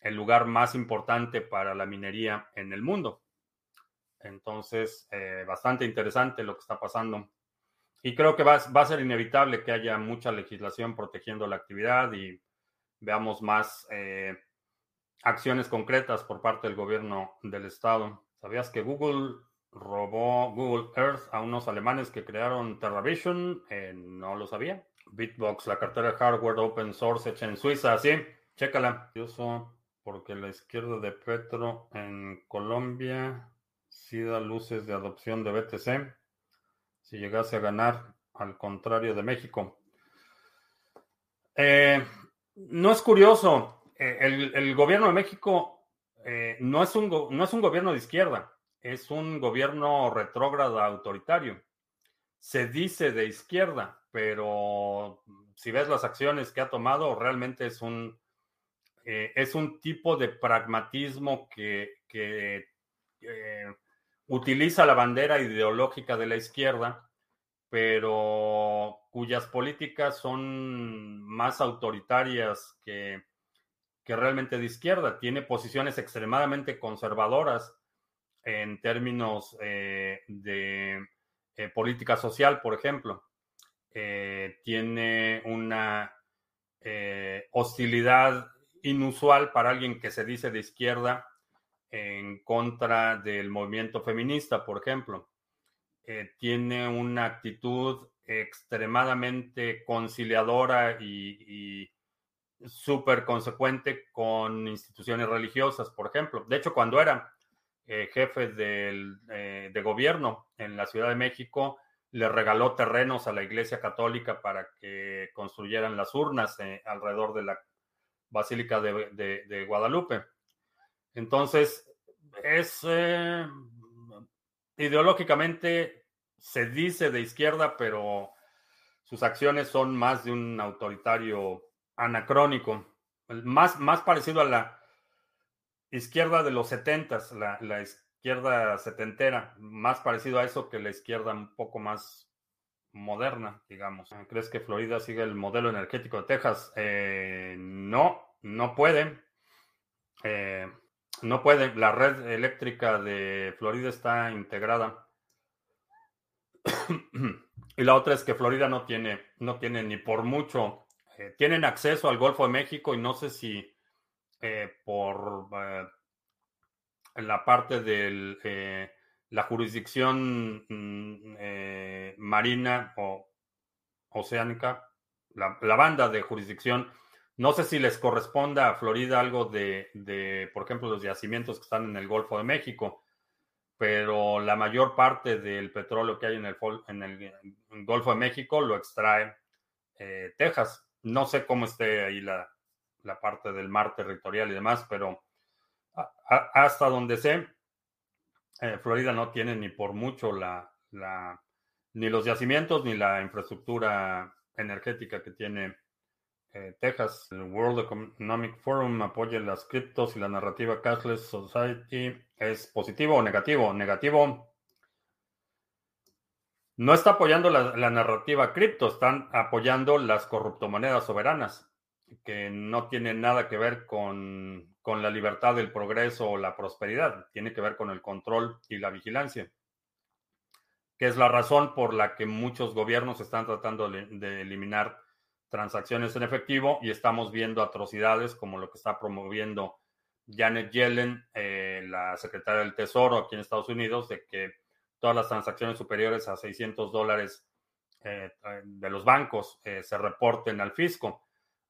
el lugar más importante para la minería en el mundo. Entonces, eh, bastante interesante lo que está pasando. Y creo que va, a ser inevitable que haya mucha legislación protegiendo la actividad y veamos más eh, acciones concretas por parte del gobierno del estado. ¿Sabías que Google robó Google Earth a unos alemanes que crearon TerraVision? Eh, no lo sabía. Bitbox, la cartera de hardware open source hecha en Suiza, sí, chécala. Curioso porque la izquierda de Petro en Colombia luces de adopción de BTC si llegase a ganar, al contrario de México. Eh, no es curioso, eh, el, gobierno de México eh, no, es un, no es un gobierno de izquierda, es un gobierno retrógrado autoritario. Se dice de izquierda, pero si ves las acciones que ha tomado, realmente es un, es un tipo de pragmatismo que utiliza la bandera ideológica de la izquierda pero cuyas políticas son más autoritarias que, que realmente de izquierda. Tiene posiciones extremadamente conservadoras en términos eh, de eh, política social, por ejemplo. Eh, tiene una hostilidad inusual para alguien que se dice de izquierda en contra del movimiento feminista, por ejemplo. tiene una actitud extremadamente conciliadora y, y súper consecuente con instituciones religiosas, por ejemplo. De hecho, cuando era eh, jefe eh, de gobierno en la Ciudad de México, le regaló terrenos a la Iglesia Católica para que construyeran las urnas eh, alrededor de la Basílica de, Guadalupe. Entonces, es ideológicamente se dice de izquierda, pero sus acciones son más de un autoritario anacrónico, más, más parecido a la izquierda de los setentas, la, la izquierda setentera, más parecido a eso que la izquierda un poco más moderna, digamos. ¿Crees que Florida sigue el modelo energético de Texas? Eh, no, no puede. Eh, no puede. La red eléctrica de Florida está integrada. y la otra es que Florida no tiene, no tiene ni por mucho. Eh, tienen acceso al Golfo de México y no sé si eh, por eh, la parte de eh, la jurisdicción mm, marina o oceánica, la, banda de jurisdicción. No sé si les corresponda a Florida algo de, por ejemplo, los yacimientos que están en el Golfo de México, pero la mayor parte del petróleo que hay en el, en el Golfo de México lo extrae Texas. No sé cómo esté ahí la, la parte del mar territorial y demás, pero hasta donde sé, eh, Florida no tiene ni por mucho la, ni los yacimientos ni la infraestructura energética que tiene eh, Texas. El World Economic Forum apoya las criptos y la narrativa Cashless Society. ¿Es positivo o negativo? Negativo. No está apoyando la, narrativa cripto, están apoyando las corruptomonedas soberanas que no tiene nada que ver con, la libertad, el progreso o la prosperidad, tiene que ver con el control y la vigilancia, que es la razón por la que muchos gobiernos están tratando de eliminar transacciones en efectivo y estamos viendo atrocidades como lo que está promoviendo Janet Yellen, eh, la secretaria del Tesoro aquí en Estados Unidos, de que todas las transacciones superiores a 600 dólares eh, de los bancos eh, se reporten al fisco.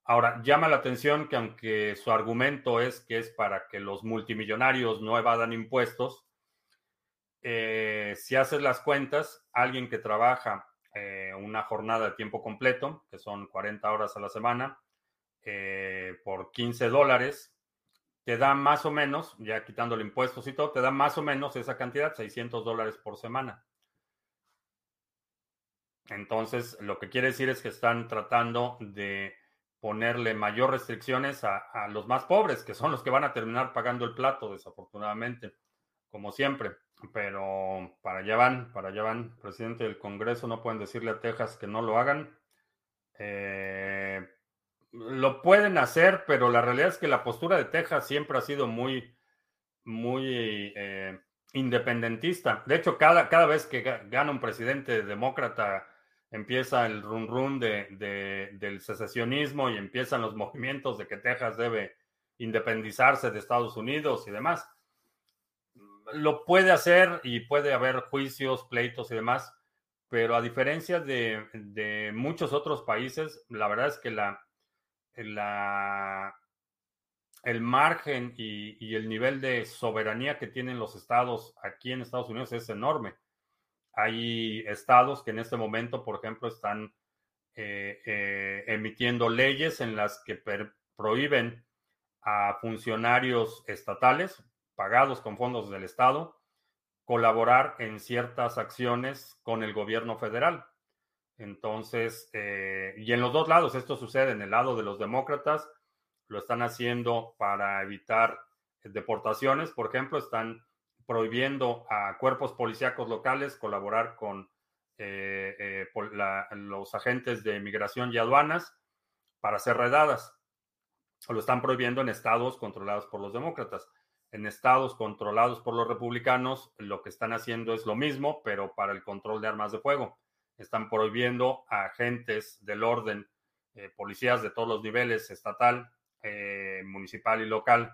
Ahora, llama la atención que aunque su argumento es que es para que los multimillonarios no evadan impuestos, si haces las cuentas, alguien que trabaja eh, una jornada de tiempo completo, que son 40 horas a la semana, eh, por 15 dólares, te da más o menos, ya quitando los impuestos y todo, te da más o menos esa cantidad, 600 dólares por semana. Entonces, lo que quiere decir es que están tratando de ponerle mayor restricciones a, los más pobres, que son los que van a terminar pagando el plato, desafortunadamente, como siempre. Pero para allá van, para allá van. Presidente del Congreso, no pueden decirle a Texas que no lo hagan. Eh, lo pueden hacer, pero la realidad es que la postura de Texas siempre ha sido muy, muy eh, independentista. De hecho, cada, cada vez que gana un presidente demócrata empieza el run run de, del secesionismo y empiezan los movimientos de que Texas debe independizarse de Estados Unidos y demás. Lo puede hacer y puede haber juicios, pleitos y demás, pero a diferencia de, muchos otros países, la verdad es que la, el margen y, y el nivel de soberanía que tienen los estados aquí en Estados Unidos es enorme. Hay estados que en este momento, por ejemplo, están eh, eh, emitiendo leyes en las que prohíben a funcionarios estatales pagados con fondos del Estado colaborar en ciertas acciones con el gobierno federal. Entonces, eh, y en los dos lados, esto sucede en el lado de los demócratas, lo están haciendo para evitar deportaciones, por ejemplo, están prohibiendo a cuerpos policíacos locales colaborar con por los agentes de migración y aduanas para hacer redadas. Lo están prohibiendo en estados controlados por los demócratas. En estados controlados por los republicanos, lo que están haciendo es lo mismo, pero para el control de armas de fuego. Están prohibiendo a agentes del orden, eh, policías de todos los niveles, estatal, eh, municipal y local,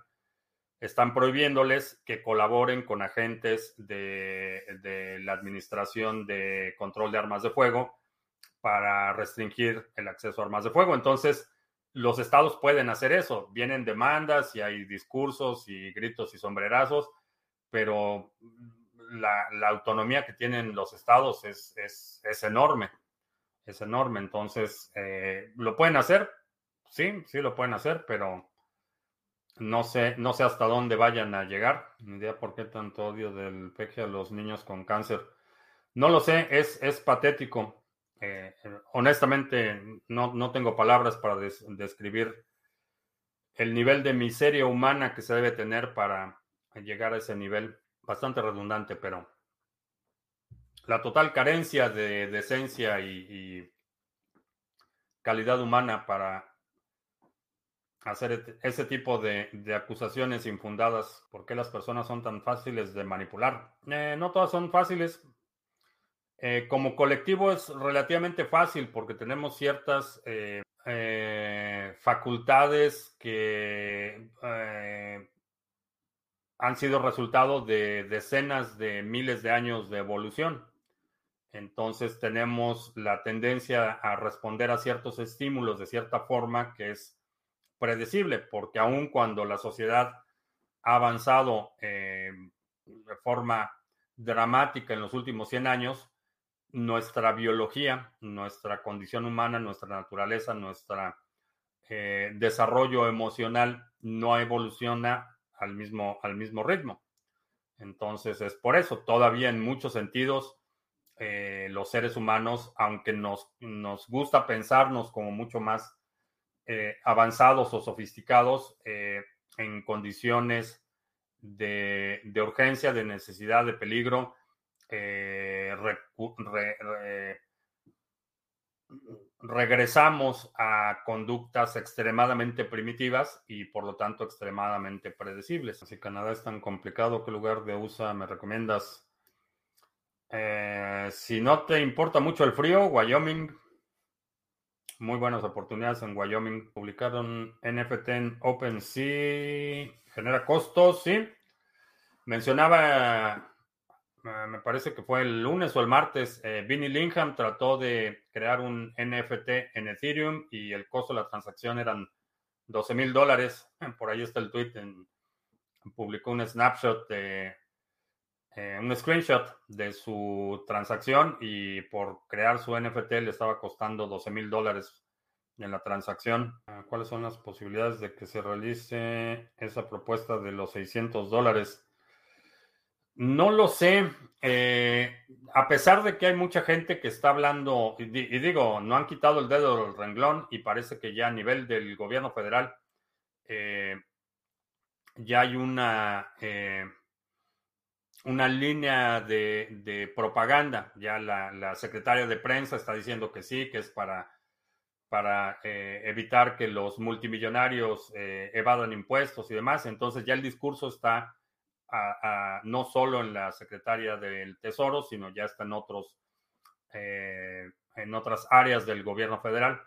están prohibiéndoles que colaboren con agentes de, de, la Administración de Control de Armas de Fuego para restringir el acceso a armas de fuego. Entonces, los estados pueden hacer eso. Vienen demandas y hay discursos y gritos y sombrerazos, pero la, autonomía que tienen los estados es, es, enorme. Es enorme. Entonces, eh, ¿lo pueden hacer? Sí, sí lo pueden hacer, pero no sé, no sé hasta dónde vayan a llegar. Ni idea por qué tanto odio del peje a los niños con cáncer. No lo sé, es, es patético. Eh, honestamente, no, tengo palabras para describir el nivel de miseria humana que se debe tener para llegar a ese nivel. Bastante redundante, pero la total carencia de decencia y, calidad humana para hacer ese tipo de, acusaciones infundadas. ¿Por qué las personas son tan fáciles de manipular? Eh, no todas son fáciles. Eh, como colectivo es relativamente fácil porque tenemos ciertas eh, eh, facultades que han sido resultado de decenas de miles de años de evolución. Entonces tenemos la tendencia a responder a ciertos estímulos de cierta forma que es predecible, porque aun cuando la sociedad ha avanzado de forma dramática en los últimos 100 años, nuestra biología, nuestra condición humana, nuestra naturaleza, nuestro eh, desarrollo emocional no evoluciona al mismo, al mismo ritmo. Entonces es por eso, todavía en muchos sentidos, eh, los seres humanos, aunque nos, nos, gusta pensarnos como mucho más eh, avanzados o sofisticados en condiciones de, de urgencia, de necesidad, de peligro, eh, regresamos a conductas extremadamente primitivas y por lo tanto extremadamente predecibles. Si Canadá es tan complicado, ¿qué lugar de USA me recomiendas? Eh, si no te importa mucho el frío, Wyoming. Muy buenas oportunidades en Wyoming. Publicaron NFT en OpenSea. Genera costos, sí. Mencionaba me parece que fue el lunes o el martes, eh, Vinnie Lingham trató de crear un NFT en Ethereum y el costo de la transacción eran 12 mil dólares. Por ahí está el tweet. publicó un snapshot de eh, un screenshot de su transacción y por crear su NFT le estaba costando 12 mil dólares en la transacción. Ah, ¿Cuáles son las posibilidades de que se realice esa propuesta de los 600 dólares? No lo sé. Eh, a pesar de que hay mucha gente que está hablando, y, digo, no han quitado el dedo del renglón y parece que ya a nivel del gobierno federal eh, ya hay una, eh, una línea de, propaganda. Ya la, secretaria de prensa está diciendo que sí, que es para, para evitar que los multimillonarios evadan impuestos y demás. Entonces ya el discurso está no solo en la Secretaría del Tesoro, sino ya está en otros, eh, en otras áreas del gobierno federal.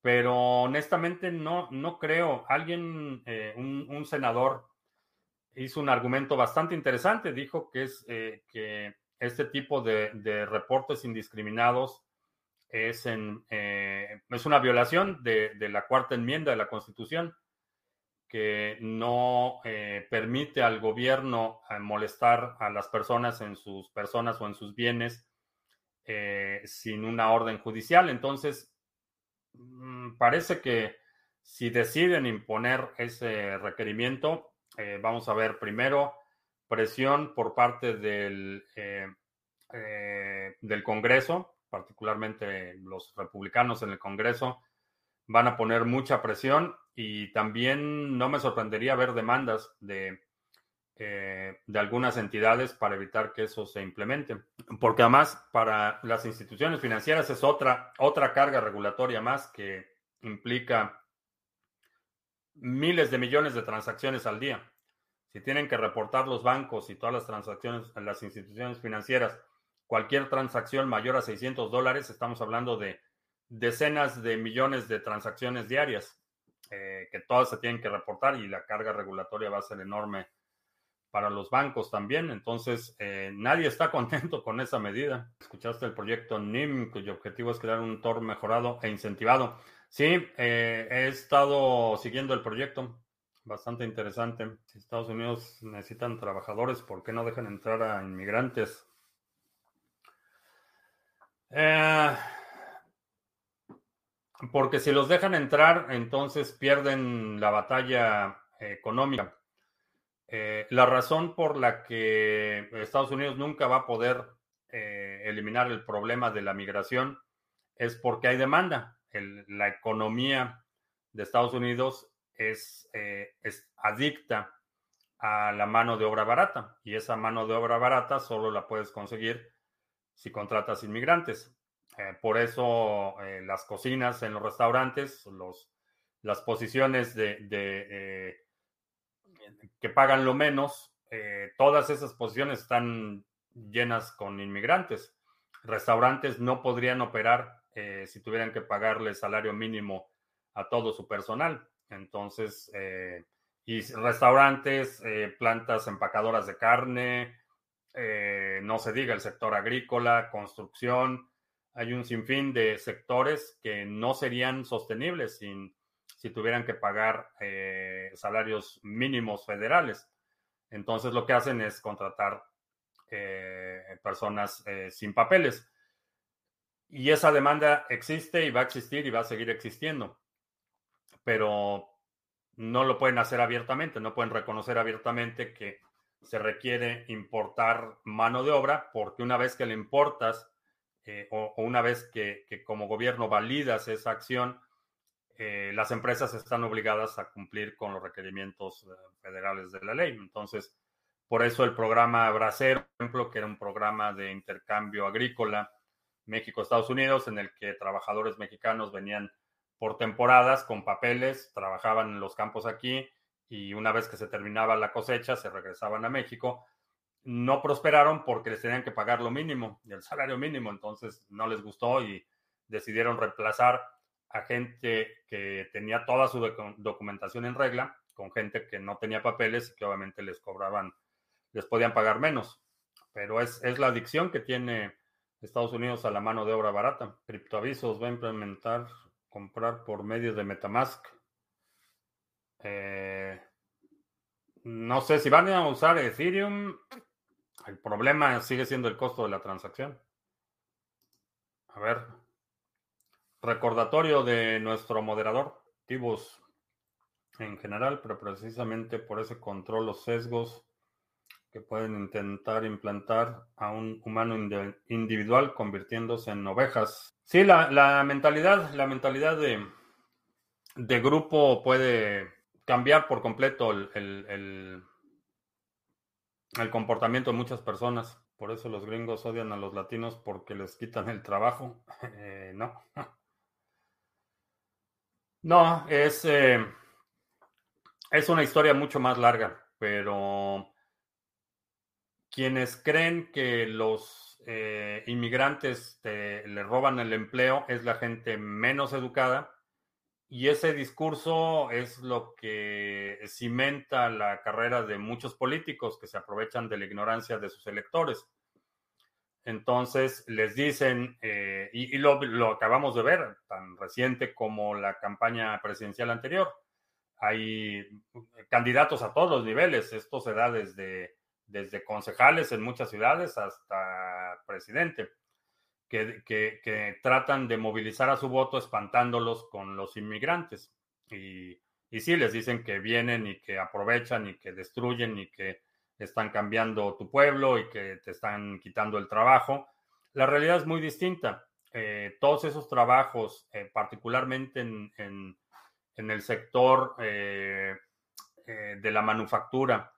Pero honestamente no, no creo. Alguien, eh, un, senador, hizo un argumento bastante interesante. Dijo que es eh, que este tipo de, reportes indiscriminados es, en, es una violación de, de la cuarta enmienda de la Constitución que no eh, permite al gobierno eh, molestar a las personas en sus personas o en sus bienes eh, sin una orden judicial. Entonces, mm, parece que si deciden imponer ese requerimiento, vamos a ver primero presión por parte del, del Congreso, particularmente los republicanos en el Congreso, van a poner mucha presión y también no me sorprendería ver demandas de eh, de algunas entidades para evitar que eso se implemente. Porque además para las instituciones financieras es otra, otra carga regulatoria más que implica miles de millones de transacciones al día. Si tienen que reportar los bancos y todas las transacciones, las instituciones financieras, cualquier transacción mayor a 600 dólares, estamos hablando de decenas de millones de transacciones diarias, eh, que todas se tienen que reportar y la carga regulatoria va a ser enorme para los bancos también. Entonces, eh, nadie está contento con esa medida. Escuchaste el proyecto NIM, cuyo objetivo es crear un TOR mejorado e incentivado. Sí, eh, he estado siguiendo el proyecto. Bastante interesante. Si Estados Unidos necesitan trabajadores, ¿por qué no dejan entrar a inmigrantes? Eh, porque si los dejan entrar, entonces pierden la batalla económica. Eh, la razón por la que Estados Unidos nunca va a poder eh, eliminar el problema de la migración es porque hay demanda. la economía de Estados Unidos eh, es adicta a la mano de obra barata y esa mano de obra barata solo la puedes conseguir si contratas inmigrantes. Por eso las cocinas en los restaurantes, los, las posiciones de que pagan lo menos, eh, todas esas posiciones están llenas con inmigrantes. Restaurantes no podrían operar eh, si tuvieran que pagarle salario mínimo a todo su personal. Entonces, eh, y restaurantes, plantas empacadoras de carne, no se diga el sector agrícola, construcción, hay un sinfín de sectores que no serían sostenibles sin si tuvieran que pagar eh, salarios mínimos federales. Entonces lo que hacen es contratar eh, personas eh, sin papeles. Y esa demanda existe y va a existir y va a seguir existiendo. Pero no lo pueden hacer abiertamente, no pueden reconocer abiertamente que se requiere importar mano de obra porque una vez que le importas o, una vez que, que como gobierno validas esa acción, eh, las empresas están obligadas a cumplir con los requerimientos eh, federales de la ley. Entonces, por eso el programa Bracero, por ejemplo, que era un programa de intercambio agrícola México-Estados Unidos, en el que trabajadores mexicanos venían por temporadas con papeles, trabajaban en los campos aquí y una vez que se terminaba la cosecha se regresaban a México. No prosperaron porque les tenían que pagar lo mínimo, el salario mínimo, entonces no les gustó y decidieron reemplazar a gente que tenía toda su documentación en regla, con gente que no tenía papeles y que obviamente les cobraban, les podían pagar menos. Pero es, es la adicción que tiene Estados Unidos a la mano de obra barata. Criptoavisos va a implementar comprar por medio de Metamask. Eh, no sé si van a usar Ethereum. El problema sigue siendo el costo de la transacción. A ver, Recordatorio de nuestro moderador, activos en general, pero precisamente por ese control, los sesgos que pueden intentar implantar a un humano individual convirtiéndose en ovejas. Sí, la, mentalidad, la mentalidad de, grupo puede cambiar por completo el comportamiento de muchas personas. Por eso los gringos odian a los latinos porque les quitan el trabajo. Eh, no. No, es, eh, es una historia mucho más larga, pero quienes creen que los eh, inmigrantes le roban el empleo es la gente menos educada y ese discurso es lo que cimenta la carrera de muchos políticos que se aprovechan de la ignorancia de sus electores. Entonces les dicen, eh, y, lo, acabamos de ver, tan reciente como la campaña presidencial anterior, hay candidatos a todos los niveles, esto se da desde, desde concejales en muchas ciudades hasta presidente, que, que, tratan de movilizar a su voto espantándolos con los inmigrantes. Y, y sí, les dicen que vienen y que aprovechan y que destruyen y que están cambiando tu pueblo y que te están quitando el trabajo. La realidad es muy distinta. Eh, todos esos trabajos, eh, particularmente en, el sector eh, de la manufactura,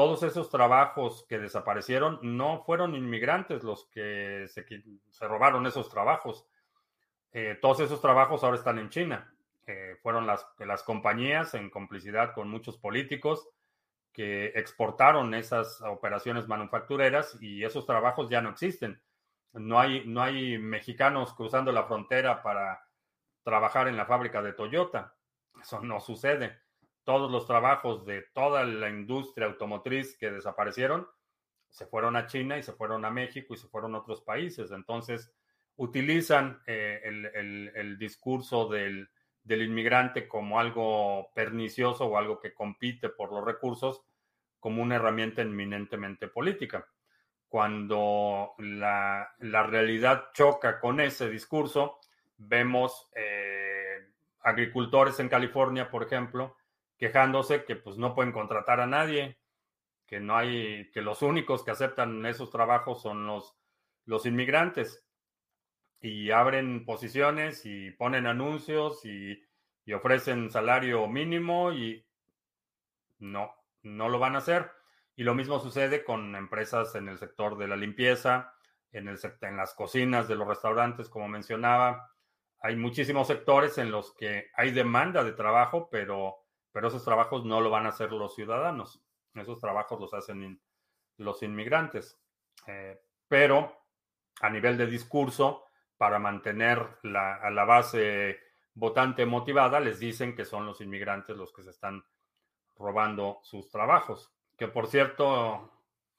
todos esos trabajos que desaparecieron no fueron inmigrantes los que se, se robaron esos trabajos. Eh, todos esos trabajos ahora están en China. Eh, fueron las, las compañías en complicidad con muchos políticos que exportaron esas operaciones manufactureras y esos trabajos ya no existen. No hay, no hay mexicanos cruzando la frontera para trabajar en la fábrica de Toyota. Eso no sucede. Todos los trabajos de toda la industria automotriz que desaparecieron se fueron a China y se fueron a México y se fueron a otros países. Entonces, utilizan eh, el, discurso del, del, inmigrante como algo pernicioso o algo que compite por los recursos como una herramienta eminentemente política. Cuando la, la realidad choca con ese discurso, vemos eh, agricultores en California, por ejemplo, quejándose que pues no pueden contratar a nadie, que no hay, que los únicos que aceptan esos trabajos son los, los inmigrantes y abren posiciones y ponen anuncios y, ofrecen salario mínimo y no, no lo van a hacer. Y lo mismo sucede con empresas en el sector de la limpieza, en, el, en las cocinas de los restaurantes, como mencionaba. Hay muchísimos sectores en los que hay demanda de trabajo, pero, pero esos trabajos no lo van a hacer los ciudadanos. Esos trabajos los hacen los inmigrantes. Eh, pero a nivel de discurso, para mantener a la base votante motivada, les dicen que son los inmigrantes los que se están robando sus trabajos. Que por cierto,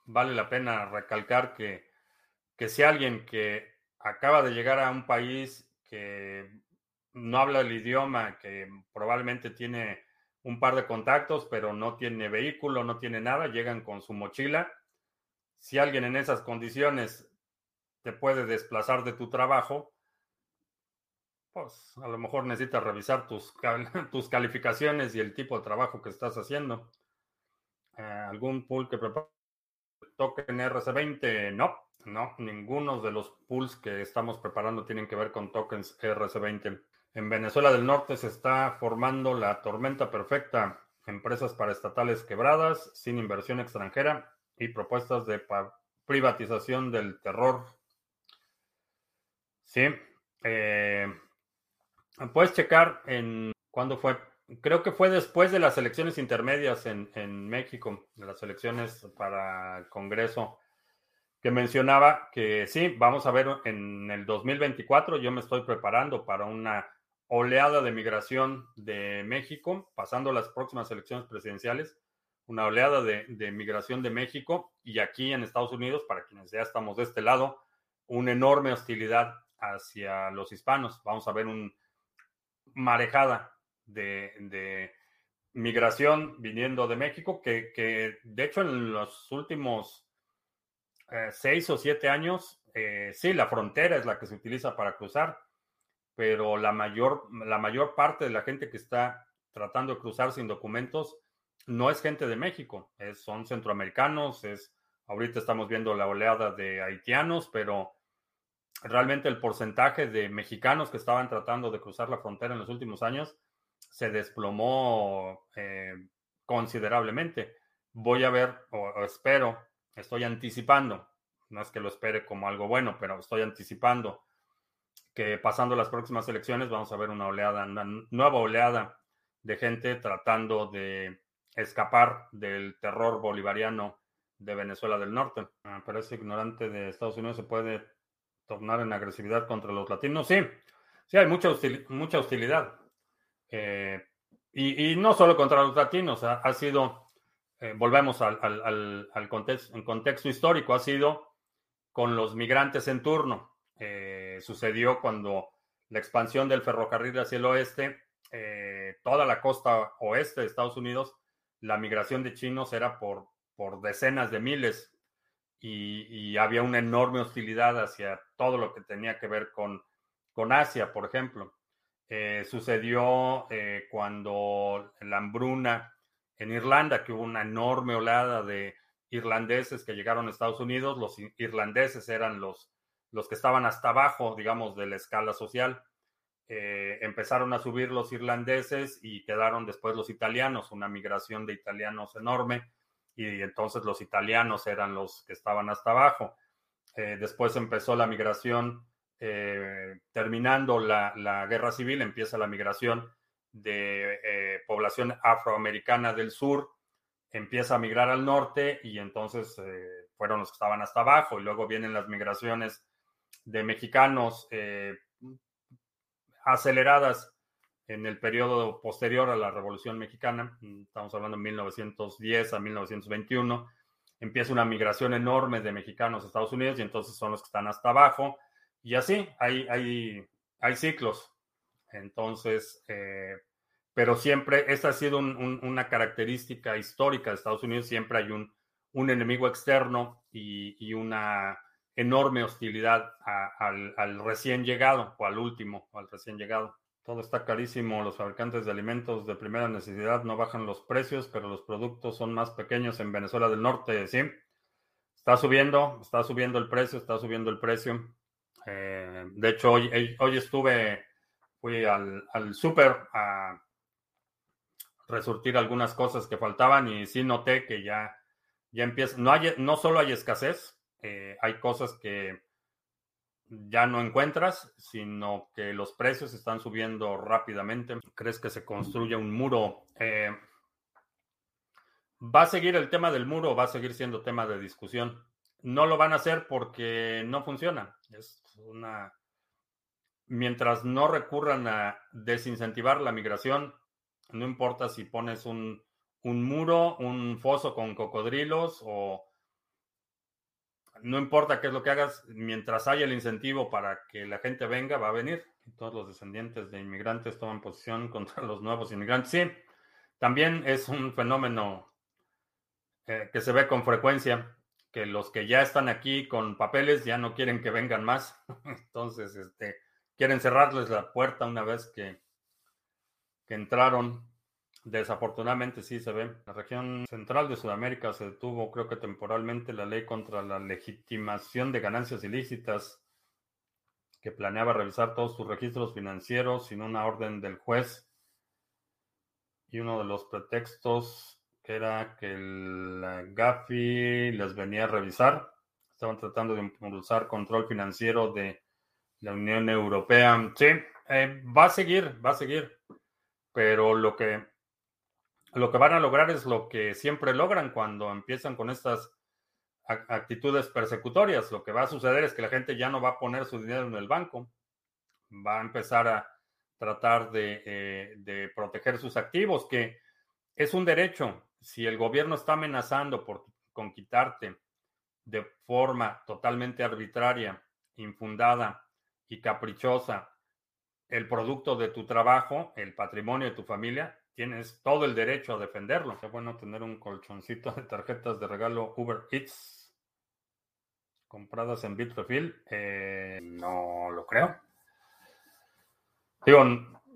vale la pena recalcar que, que si alguien que acaba de llegar a un país que no habla el idioma, que probablemente tiene un par de contactos, pero no tiene vehículo, no tiene nada, llegan con su mochila. Si alguien en esas condiciones te puede desplazar de tu trabajo, pues a lo mejor necesitas revisar tus, tus calificaciones y el tipo de trabajo que estás haciendo. Eh, ¿Algún pool que prepara token RC20? No, no, ninguno de los pools que estamos preparando tienen que ver con tokens RC20. En Venezuela del Norte se está formando la tormenta perfecta. Empresas paraestatales quebradas, sin inversión extranjera y propuestas de privatización del terror Sí. Eh, puedes checar en cuándo fue. Creo que fue después de las elecciones intermedias en, en México, de las elecciones para el Congreso, que mencionaba que sí, vamos a ver en el 2024. Yo me estoy preparando para una oleada de migración de México, pasando las próximas elecciones presidenciales, una oleada de, migración de México y aquí en Estados Unidos, para quienes ya estamos de este lado, una enorme hostilidad hacia los hispanos. Vamos a ver un marejada de, migración viniendo de México, que, de hecho en los últimos eh, seis o siete años, eh, sí, la frontera es la que se utiliza para cruzar, pero la mayor, la mayor parte de la gente que está tratando de cruzar sin documentos no es gente de México, son centroamericanos, es, ahorita estamos viendo la oleada de haitianos, pero realmente el porcentaje de mexicanos que estaban tratando de cruzar la frontera en los últimos años se desplomó eh, considerablemente. Voy a ver, o, espero, estoy anticipando, no es que lo espere como algo bueno, pero estoy anticipando que pasando las próximas elecciones vamos a ver una oleada, una nueva oleada de gente tratando de escapar del terror bolivariano de Venezuela del Norte. Ah, pero ese ignorante de Estados Unidos se puede tornar en agresividad contra los latinos. Sí, sí, hay mucha, mucha hostilidad. Eh, y, no solo contra los latinos, ha, sido, eh, volvemos al, al, contexto, en contexto histórico, ha sido con los migrantes en turno. Eh, sucedió cuando la expansión del ferrocarril hacia el oeste, toda la costa oeste de Estados Unidos, la migración de chinos era por, por decenas de miles y, había una enorme hostilidad hacia todo lo que tenía que ver con, con Asia, por ejemplo. Eh, sucedió eh, cuando la hambruna en Irlanda, que hubo una enorme oleada de irlandeses que llegaron a Estados Unidos. Los irlandeses eran los, los que estaban hasta abajo, digamos, de la escala social. Eh, empezaron a subir los irlandeses y quedaron después los italianos, una migración de italianos enorme y entonces los italianos eran los que estaban hasta abajo. Eh, después empezó la migración, eh, terminando la, guerra civil, empieza la migración de población afroamericana del sur, empieza a migrar al norte y entonces fueron los que estaban hasta abajo y luego vienen las migraciones de mexicanos aceleradas en el periodo posterior a la Revolución Mexicana, estamos hablando de 1910 a 1921, empieza una migración enorme de mexicanos a Estados Unidos y entonces son los que están hasta abajo. Y así, hay, hay, hay ciclos. Entonces, eh, pero siempre, esta ha sido una característica histórica de Estados Unidos, siempre hay un, un enemigo externo y, una enorme hostilidad al, recién llegado o al último, o al recién llegado. Todo está carísimo, los fabricantes de alimentos de primera necesidad no bajan los precios, pero los productos son más pequeños en Venezuela del Norte, ¿sí? Está subiendo, está subiendo el precio, está subiendo el precio. Eh, de hecho, hoy, hoy estuve, fui al, al súper a resurtir algunas cosas que faltaban y sí noté que ya, ya empieza, no, hay, no solo hay escasez, eh, hay cosas que ya no encuentras, sino que los precios están subiendo rápidamente. ¿Crees que se construye un muro? Eh, ¿Va a seguir el tema del muro o va a seguir siendo tema de discusión? No lo van a hacer porque no funciona. Es una. Mientras no recurran a desincentivar la migración, no importa si pones un, un muro, un foso con cocodrilos o no importa qué es lo que hagas, mientras haya el incentivo para que la gente venga, va a venir. todos los descendientes de inmigrantes toman posición contra los nuevos inmigrantes. Sí, también es un fenómeno eh, que se ve con frecuencia, que los que ya están aquí con papeles ya no quieren que vengan más. Entonces, este, quieren cerrarles la puerta una vez que, que entraron. Desafortunadamente sí se ve. La región central de Sudamérica se detuvo, creo que temporalmente, la ley contra la legitimación de ganancias ilícitas que planeaba revisar todos sus registros financieros sin una orden del juez. Y uno de los pretextos era que el GAFI les venía a revisar. Estaban tratando de impulsar control financiero de la Unión Europea. Sí, eh, va a seguir, va a seguir. Pero lo que lo que van a lograr es lo que siempre logran cuando empiezan con estas actitudes persecutorias. Lo que va a suceder es que la gente ya no va a poner su dinero en el banco, va a empezar a tratar de, eh, proteger sus activos, que es un derecho. Si el gobierno está amenazando por, con quitarte de forma totalmente arbitraria, infundada y caprichosa el producto de tu trabajo, el patrimonio de tu familia, tienes todo el derecho a defenderlo. Es bueno tener un colchoncito de tarjetas de regalo Uber Eats compradas en Bitrefill. Eh, no lo creo. Digo,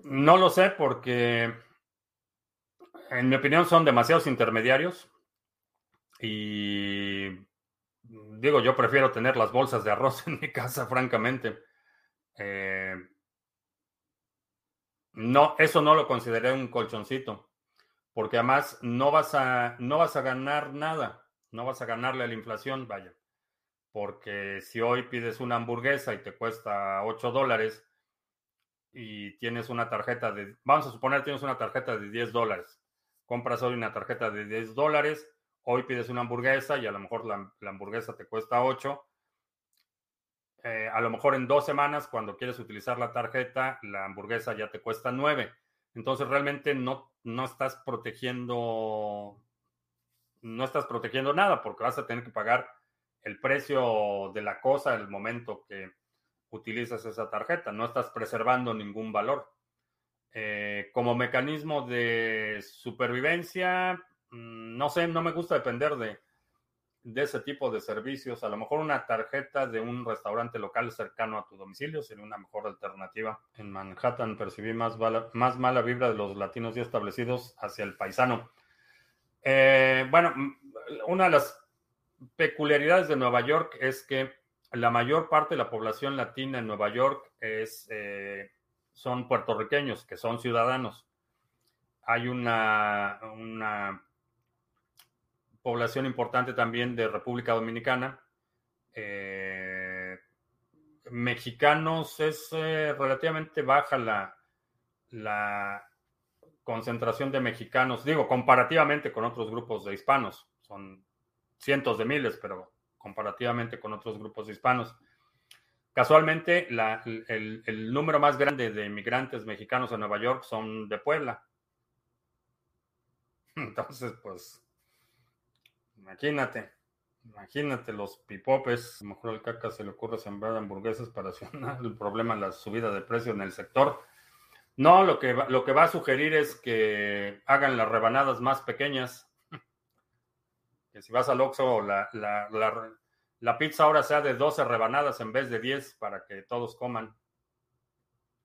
no lo sé porque, en mi opinión, son demasiados intermediarios. Y digo, yo prefiero tener las bolsas de arroz en mi casa, francamente. Eh, no, eso no lo consideré un colchoncito, porque además no vas a, no vas a ganar nada, no vas a ganarle a la inflación, vaya. Porque si hoy pides una hamburguesa y te cuesta 8 dólares y tienes una tarjeta de, vamos a suponer tienes una tarjeta de 10 dólares, compras hoy una tarjeta de 10 dólares, hoy pides una hamburguesa y a lo mejor la, la hamburguesa te cuesta 8, eh, a lo mejor en dos semanas, cuando quieres utilizar la tarjeta, la hamburguesa ya te cuesta nueve. Entonces realmente no, no estás protegiendo, no estás protegiendo nada porque vas a tener que pagar el precio de la cosa el momento que utilizas esa tarjeta. No estás preservando ningún valor. Eh, como mecanismo de supervivencia, mm, no sé, no me gusta depender de, de ese tipo de servicios. A lo mejor una tarjeta de un restaurante local cercano a tu domicilio sería una mejor alternativa. En Manhattan percibí más, más mala vibra de los latinos ya establecidos hacia el paisano. Eh, bueno, una de las peculiaridades de Nueva York es que la mayor parte de la población latina en Nueva York es, eh, son puertorriqueños, que son ciudadanos. Hay una, una población importante también de República Dominicana. mexicanos es relativamente baja la, concentración de mexicanos, digo, comparativamente con otros grupos de hispanos, son cientos de miles, pero comparativamente con otros grupos de hispanos. Casualmente, el, número más grande de inmigrantes mexicanos en Nueva York son de Puebla. Entonces, pues, imagínate, imagínate los pipopes. A lo mejor al caca se le ocurre sembrar hamburguesas para solucionar el problema de la subida de precio en el sector. No, lo que, va, lo que va a sugerir es que hagan las rebanadas más pequeñas. Que si vas al Oxxo, la, la, la, pizza ahora sea de 12 rebanadas en vez de 10 para que todos coman.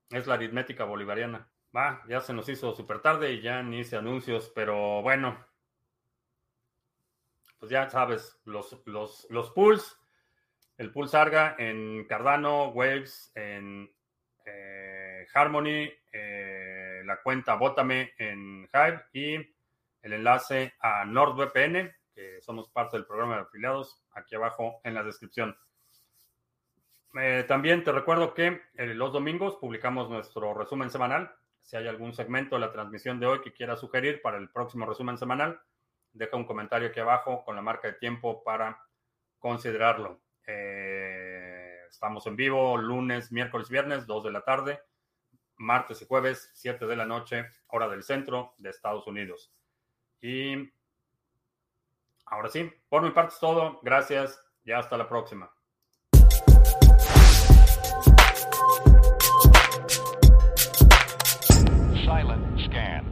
Es la aritmética bolivariana. Va, ya se nos hizo súper tarde y ya ni hice anuncios, pero bueno. Pues ya sabes, los, los, los pools, el pool Sarga en Cardano, Waves, en eh, Harmony, eh, la cuenta Bótame en Hive y el enlace a NordVPN, que somos parte del programa de afiliados, aquí abajo en la descripción. Eh, también te recuerdo que los domingos publicamos nuestro resumen semanal. Si hay algún segmento de la transmisión de hoy que quieras sugerir para el próximo resumen semanal, deja un comentario aquí abajo con la marca de tiempo para considerarlo. Estamos en vivo lunes, miércoles, viernes, 2 de la tarde, martes y jueves, 7 de la noche, hora del centro de Estados Unidos. Y ahora sí, por mi parte es todo. Gracias y hasta la próxima. Silent scan.